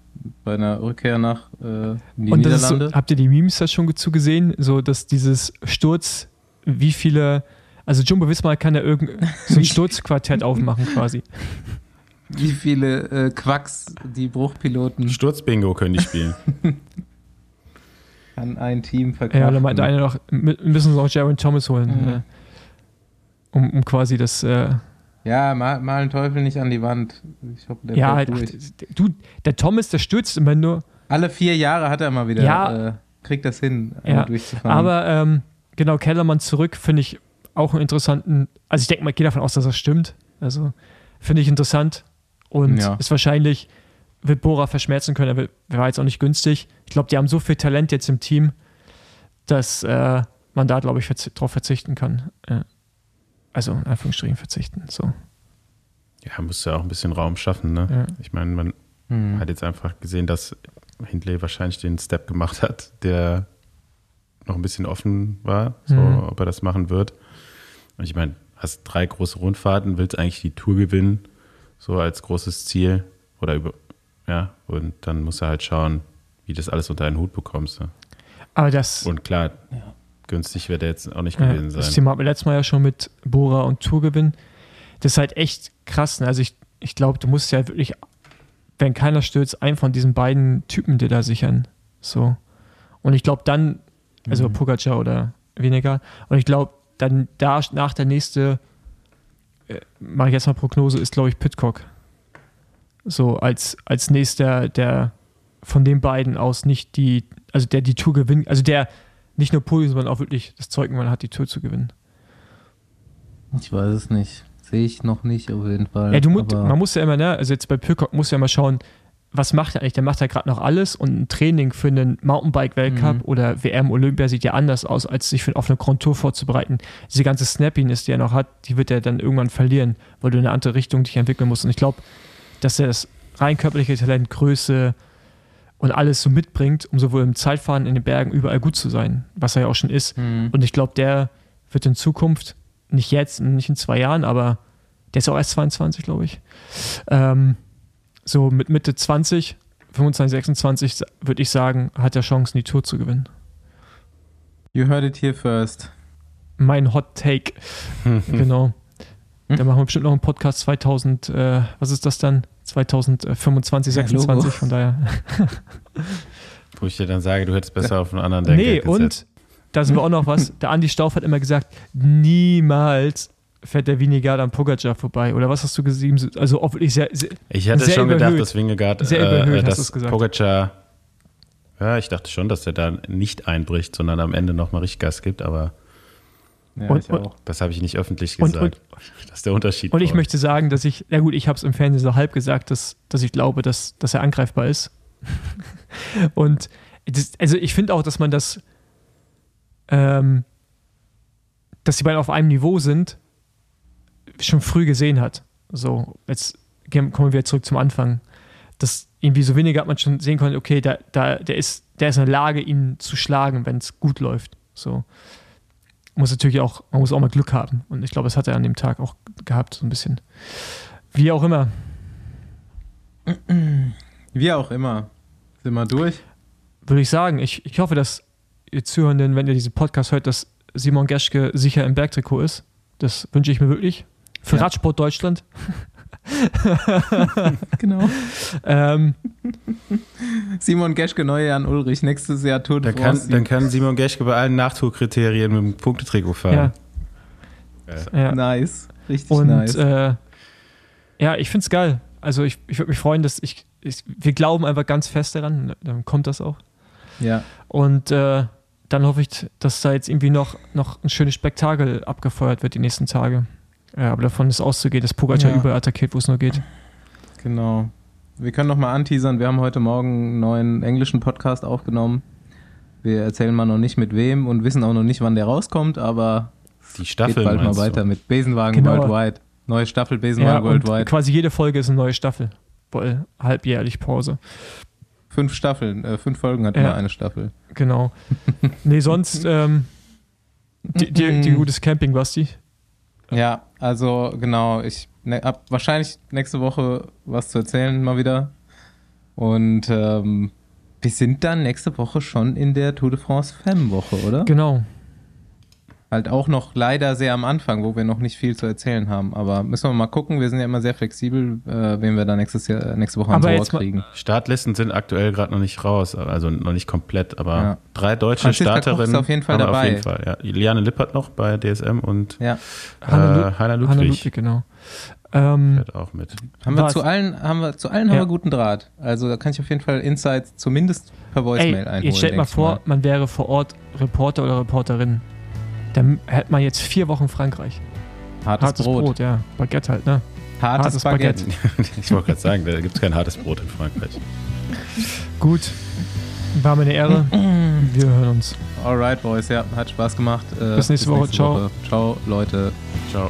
Speaker 2: bei einer Rückkehr nach äh, die und Niederlande.
Speaker 3: So, habt ihr die Memes da schon zu gesehen? So, dass dieses Sturz, wie viele, also Jumbo Wismar kann ja irgendein so ein Sturzquartett aufmachen quasi.
Speaker 2: wie viele äh, Quacks die Bruchpiloten
Speaker 4: Sturzbingo können die spielen.
Speaker 2: an ein Team verkaufen.
Speaker 3: Ja, da meinte einer noch, wir müssen noch Jaron Thomas holen,
Speaker 2: Mhm.
Speaker 3: äh, um, um quasi das. Äh,
Speaker 2: Ja, mal, mal einen Teufel nicht an die Wand. Ich hoffe, der
Speaker 3: ja, halt, ach, du, der Thomas, der stürzt immer nur.
Speaker 2: Alle vier Jahre hat er mal wieder,
Speaker 3: Ja.
Speaker 2: äh, kriegt das hin,
Speaker 3: Ja,
Speaker 2: ja, durchzufahren.
Speaker 3: Aber ähm, genau, Kellermann zurück finde ich auch einen interessanten. Also ich denke mal, ich gehe davon aus, dass das stimmt. Also finde ich interessant und
Speaker 2: Ja.
Speaker 3: ist wahrscheinlich, wird Bora verschmerzen können. Er war jetzt auch nicht günstig. Ich glaube, die haben so viel Talent jetzt im Team, dass äh, man da, glaube ich, verzi drauf verzichten kann. Äh, also in Anführungsstrichen verzichten. So.
Speaker 4: Ja, muss ja auch ein bisschen Raum schaffen, ne?
Speaker 3: Ja.
Speaker 4: Ich meine, man
Speaker 2: Hm.
Speaker 4: hat jetzt einfach gesehen, dass Hindley wahrscheinlich den Step gemacht hat, der noch ein bisschen offen war, so,
Speaker 3: Mhm.
Speaker 4: ob er das machen wird. Und ich meine, hast drei große Rundfahrten, willst eigentlich die Tour gewinnen, so als großes Ziel oder über, ja, und dann muss er halt schauen, wie das alles unter einen Hut bekommst. Ne?
Speaker 3: Aber das,
Speaker 4: Und klar, günstig wird er jetzt auch nicht
Speaker 3: Ja,
Speaker 4: gewesen
Speaker 3: Das
Speaker 4: sein.
Speaker 3: Thema hatten wir letztes Mal ja schon mit Bora und Tourgewinn. Das ist halt echt krass. Ne? Also ich, ich glaube, du musst ja wirklich, wenn keiner stürzt, einen von diesen beiden Typen dir da sichern. So. Und ich glaube dann, also Pogacar oder weniger. Und ich glaube, dann da nach der nächste, äh, mache ich jetzt mal Prognose, ist glaube ich Pitcock. So als, als nächster, der von den beiden aus nicht die, also der die Tour gewinnt, also der nicht nur Podium, sondern auch wirklich das Zeug man hat, die Tour zu gewinnen.
Speaker 2: Ich weiß es nicht. Sehe ich noch nicht auf jeden Fall.
Speaker 3: Ja, du mu
Speaker 2: aber-
Speaker 3: man muss ja immer, ne, also jetzt bei Pirkok muss ja mal schauen, was macht er eigentlich? Der macht ja gerade noch alles und ein Training für einen Mountainbike-Weltcup
Speaker 2: Mhm.
Speaker 3: oder WM Olympia sieht ja anders aus, als sich für, auf eine Grand Tour vorzubereiten. Diese ganze Snappiness, die er noch hat, die wird er dann irgendwann verlieren, weil du in eine andere Richtung dich entwickeln musst. Und ich glaube, dass er das rein körperliche Talent, Größe und alles so mitbringt, um sowohl im Zeitfahren in den Bergen überall gut zu sein, was er ja auch schon ist.
Speaker 2: Mhm.
Speaker 3: Und ich glaube, der wird in Zukunft, nicht jetzt, nicht in zwei Jahren, aber der ist auch erst 22, glaube ich. Ähm, so mit Mitte 20, 25, 26, würde ich sagen, hat er Chancen, die Tour zu gewinnen.
Speaker 2: You heard it here first.
Speaker 3: Mein Hot Take. genau.
Speaker 2: Hm?
Speaker 3: Da machen wir bestimmt noch einen Podcast 2000, äh, was ist das dann? 2025,
Speaker 2: Ja,
Speaker 3: 26,
Speaker 2: Logo.
Speaker 3: von daher.
Speaker 4: Wo ich dir dann sage, du hättest besser auf einen anderen Denker
Speaker 3: Nee,
Speaker 4: gesetzt.
Speaker 3: und da sind wir auch noch was. Der Andi Stauf hat immer gesagt, niemals fährt der Vingegaard am Pogacar vorbei. Oder was hast du gesehen? Also wirklich sehr, sehr
Speaker 4: Ich hatte
Speaker 3: Sehr
Speaker 4: schon gedacht,
Speaker 3: überhöht.
Speaker 4: dass Wingegaard,
Speaker 3: Sehr
Speaker 4: äh,
Speaker 3: überhöht, hast
Speaker 4: dass. Pogacar, ja, ich dachte schon, dass er da nicht einbricht, sondern am Ende nochmal richtig Gas gibt, aber
Speaker 2: Ja,
Speaker 3: Und-
Speaker 2: ich auch.
Speaker 4: das habe ich nicht öffentlich
Speaker 3: Und-
Speaker 4: gesagt. das ist der Unterschied.
Speaker 3: Und ich
Speaker 4: uns.
Speaker 3: möchte sagen, dass ich, ja gut, ich habe es im Fernsehen so halb gesagt, dass, dass ich glaube, dass, dass er angreifbar ist. und das, also ich finde auch, dass man das, ähm, dass die beiden auf einem Niveau sind, schon früh gesehen hat. So, jetzt kommen wir wieder zurück zum Anfang. Das irgendwie so weniger hat man schon sehen können, okay, da, da, der, ist, der ist in der Lage, ihn zu schlagen, wenn es gut läuft. So. Muss natürlich auch, man muss auch mal Glück haben. Und ich glaube, das hat er an dem Tag auch gehabt, so ein bisschen. Wie auch immer.
Speaker 2: Wie auch immer. Sind wir durch?
Speaker 3: Würde ich sagen, ich, ich hoffe, dass ihr Zuhörenden, wenn ihr diesen Podcast hört, dass Simon Geschke sicher im Bergtrikot ist. Das wünsche ich mir wirklich. Für
Speaker 2: Ja.
Speaker 3: Radsport Deutschland.
Speaker 2: Genau.
Speaker 3: Ähm,
Speaker 2: Simon Geschke, neue Jan Ulrich. Nächstes Jahr Tour de
Speaker 4: Dann kann, dann kann Simon Geschke bei allen Nachtourkriterien mit dem Punktetrikot fahren.
Speaker 3: ja, ja.
Speaker 2: Nice. Richtig
Speaker 3: Und
Speaker 2: nice.
Speaker 3: äh, ja, ich finde es geil. Also ich, ich würde mich freuen, dass ich, ich, wir glauben einfach ganz fest daran, dann kommt das auch.
Speaker 2: ja.
Speaker 3: Und äh, dann hoffe ich, dass da jetzt irgendwie noch, noch ein schönes Spektakel abgefeuert wird die nächsten Tage. Ja, aber davon ist auszugehen, dass Pogacar
Speaker 2: Ja.
Speaker 3: überall attackiert, wo es nur geht.
Speaker 2: Genau. Wir können noch mal anteasern. Wir haben heute Morgen einen neuen englischen Podcast aufgenommen. Wir erzählen mal noch nicht mit wem und wissen auch noch nicht, wann der rauskommt, aber
Speaker 4: Die
Speaker 2: geht
Speaker 4: Staffel
Speaker 2: bald mal
Speaker 4: meinst du?
Speaker 2: weiter mit Besenwagen
Speaker 3: Genau.
Speaker 2: Worldwide. Neue Staffel
Speaker 3: Ja,
Speaker 2: Besenwagen
Speaker 3: und
Speaker 2: Worldwide.
Speaker 3: quasi jede Folge ist eine neue Staffel. Weil halbjährlich Pause.
Speaker 2: Fünf Staffeln, äh, fünf Folgen hat
Speaker 3: Ja.
Speaker 2: immer eine Staffel.
Speaker 3: Genau. nee, sonst ähm, die gutes Camping, Basti.
Speaker 2: Ja, also genau, ich ne, hab wahrscheinlich nächste Woche was zu erzählen mal wieder. Und ähm, wir sind dann nächste Woche schon in der Tour de France Femme Woche, oder?
Speaker 3: Genau.
Speaker 2: Halt auch noch leider sehr am Anfang, wo wir noch nicht viel zu erzählen haben. Aber müssen wir mal gucken. Wir sind ja immer sehr flexibel, äh, wen wir da nächstes Jahr, nächste Woche ans
Speaker 3: Aber
Speaker 2: Ohr
Speaker 3: jetzt mal-
Speaker 2: kriegen.
Speaker 4: Startlisten sind aktuell gerade noch nicht raus, also noch nicht komplett, aber
Speaker 2: Ja.
Speaker 4: drei deutsche
Speaker 2: Franziska Koch ist
Speaker 4: Starterinnen
Speaker 2: auf jeden Fall
Speaker 4: haben wir
Speaker 2: dabei.
Speaker 4: Auf jeden Fall, ja. Liane Lippert noch bei DSM und
Speaker 2: Ja.
Speaker 3: Hanna,
Speaker 4: äh, Heiner Ludwig,
Speaker 3: Hanna Ludwig, genau. Ähm,
Speaker 4: fährt auch mit.
Speaker 2: Haben wir zu allen, haben wir, zu allen haben
Speaker 3: Ja.
Speaker 2: wir guten Draht. Also da kann ich auf jeden Fall Insights zumindest per
Speaker 3: ey,
Speaker 2: Voicemail einholen.
Speaker 3: jetzt stellt mal vor, man wäre vor Ort Reporter oder Reporterin. Dann hätte man jetzt vier Wochen Frankreich.
Speaker 2: Hartes,
Speaker 3: Hartes
Speaker 2: Brot.
Speaker 3: Brot. ja. Baguette halt, ne?
Speaker 2: Hartes,
Speaker 3: Hartes
Speaker 2: Baguette.
Speaker 4: ich wollte gerade sagen, da gibt es kein hartes Brot in Frankreich.
Speaker 3: Gut. War mir eine Ehre. Wir hören uns.
Speaker 2: Alright, Boys. Ja, hat Spaß gemacht. Äh,
Speaker 3: Bis nächste Woche. Ciao.
Speaker 2: Ciao, Leute.
Speaker 4: Ciao.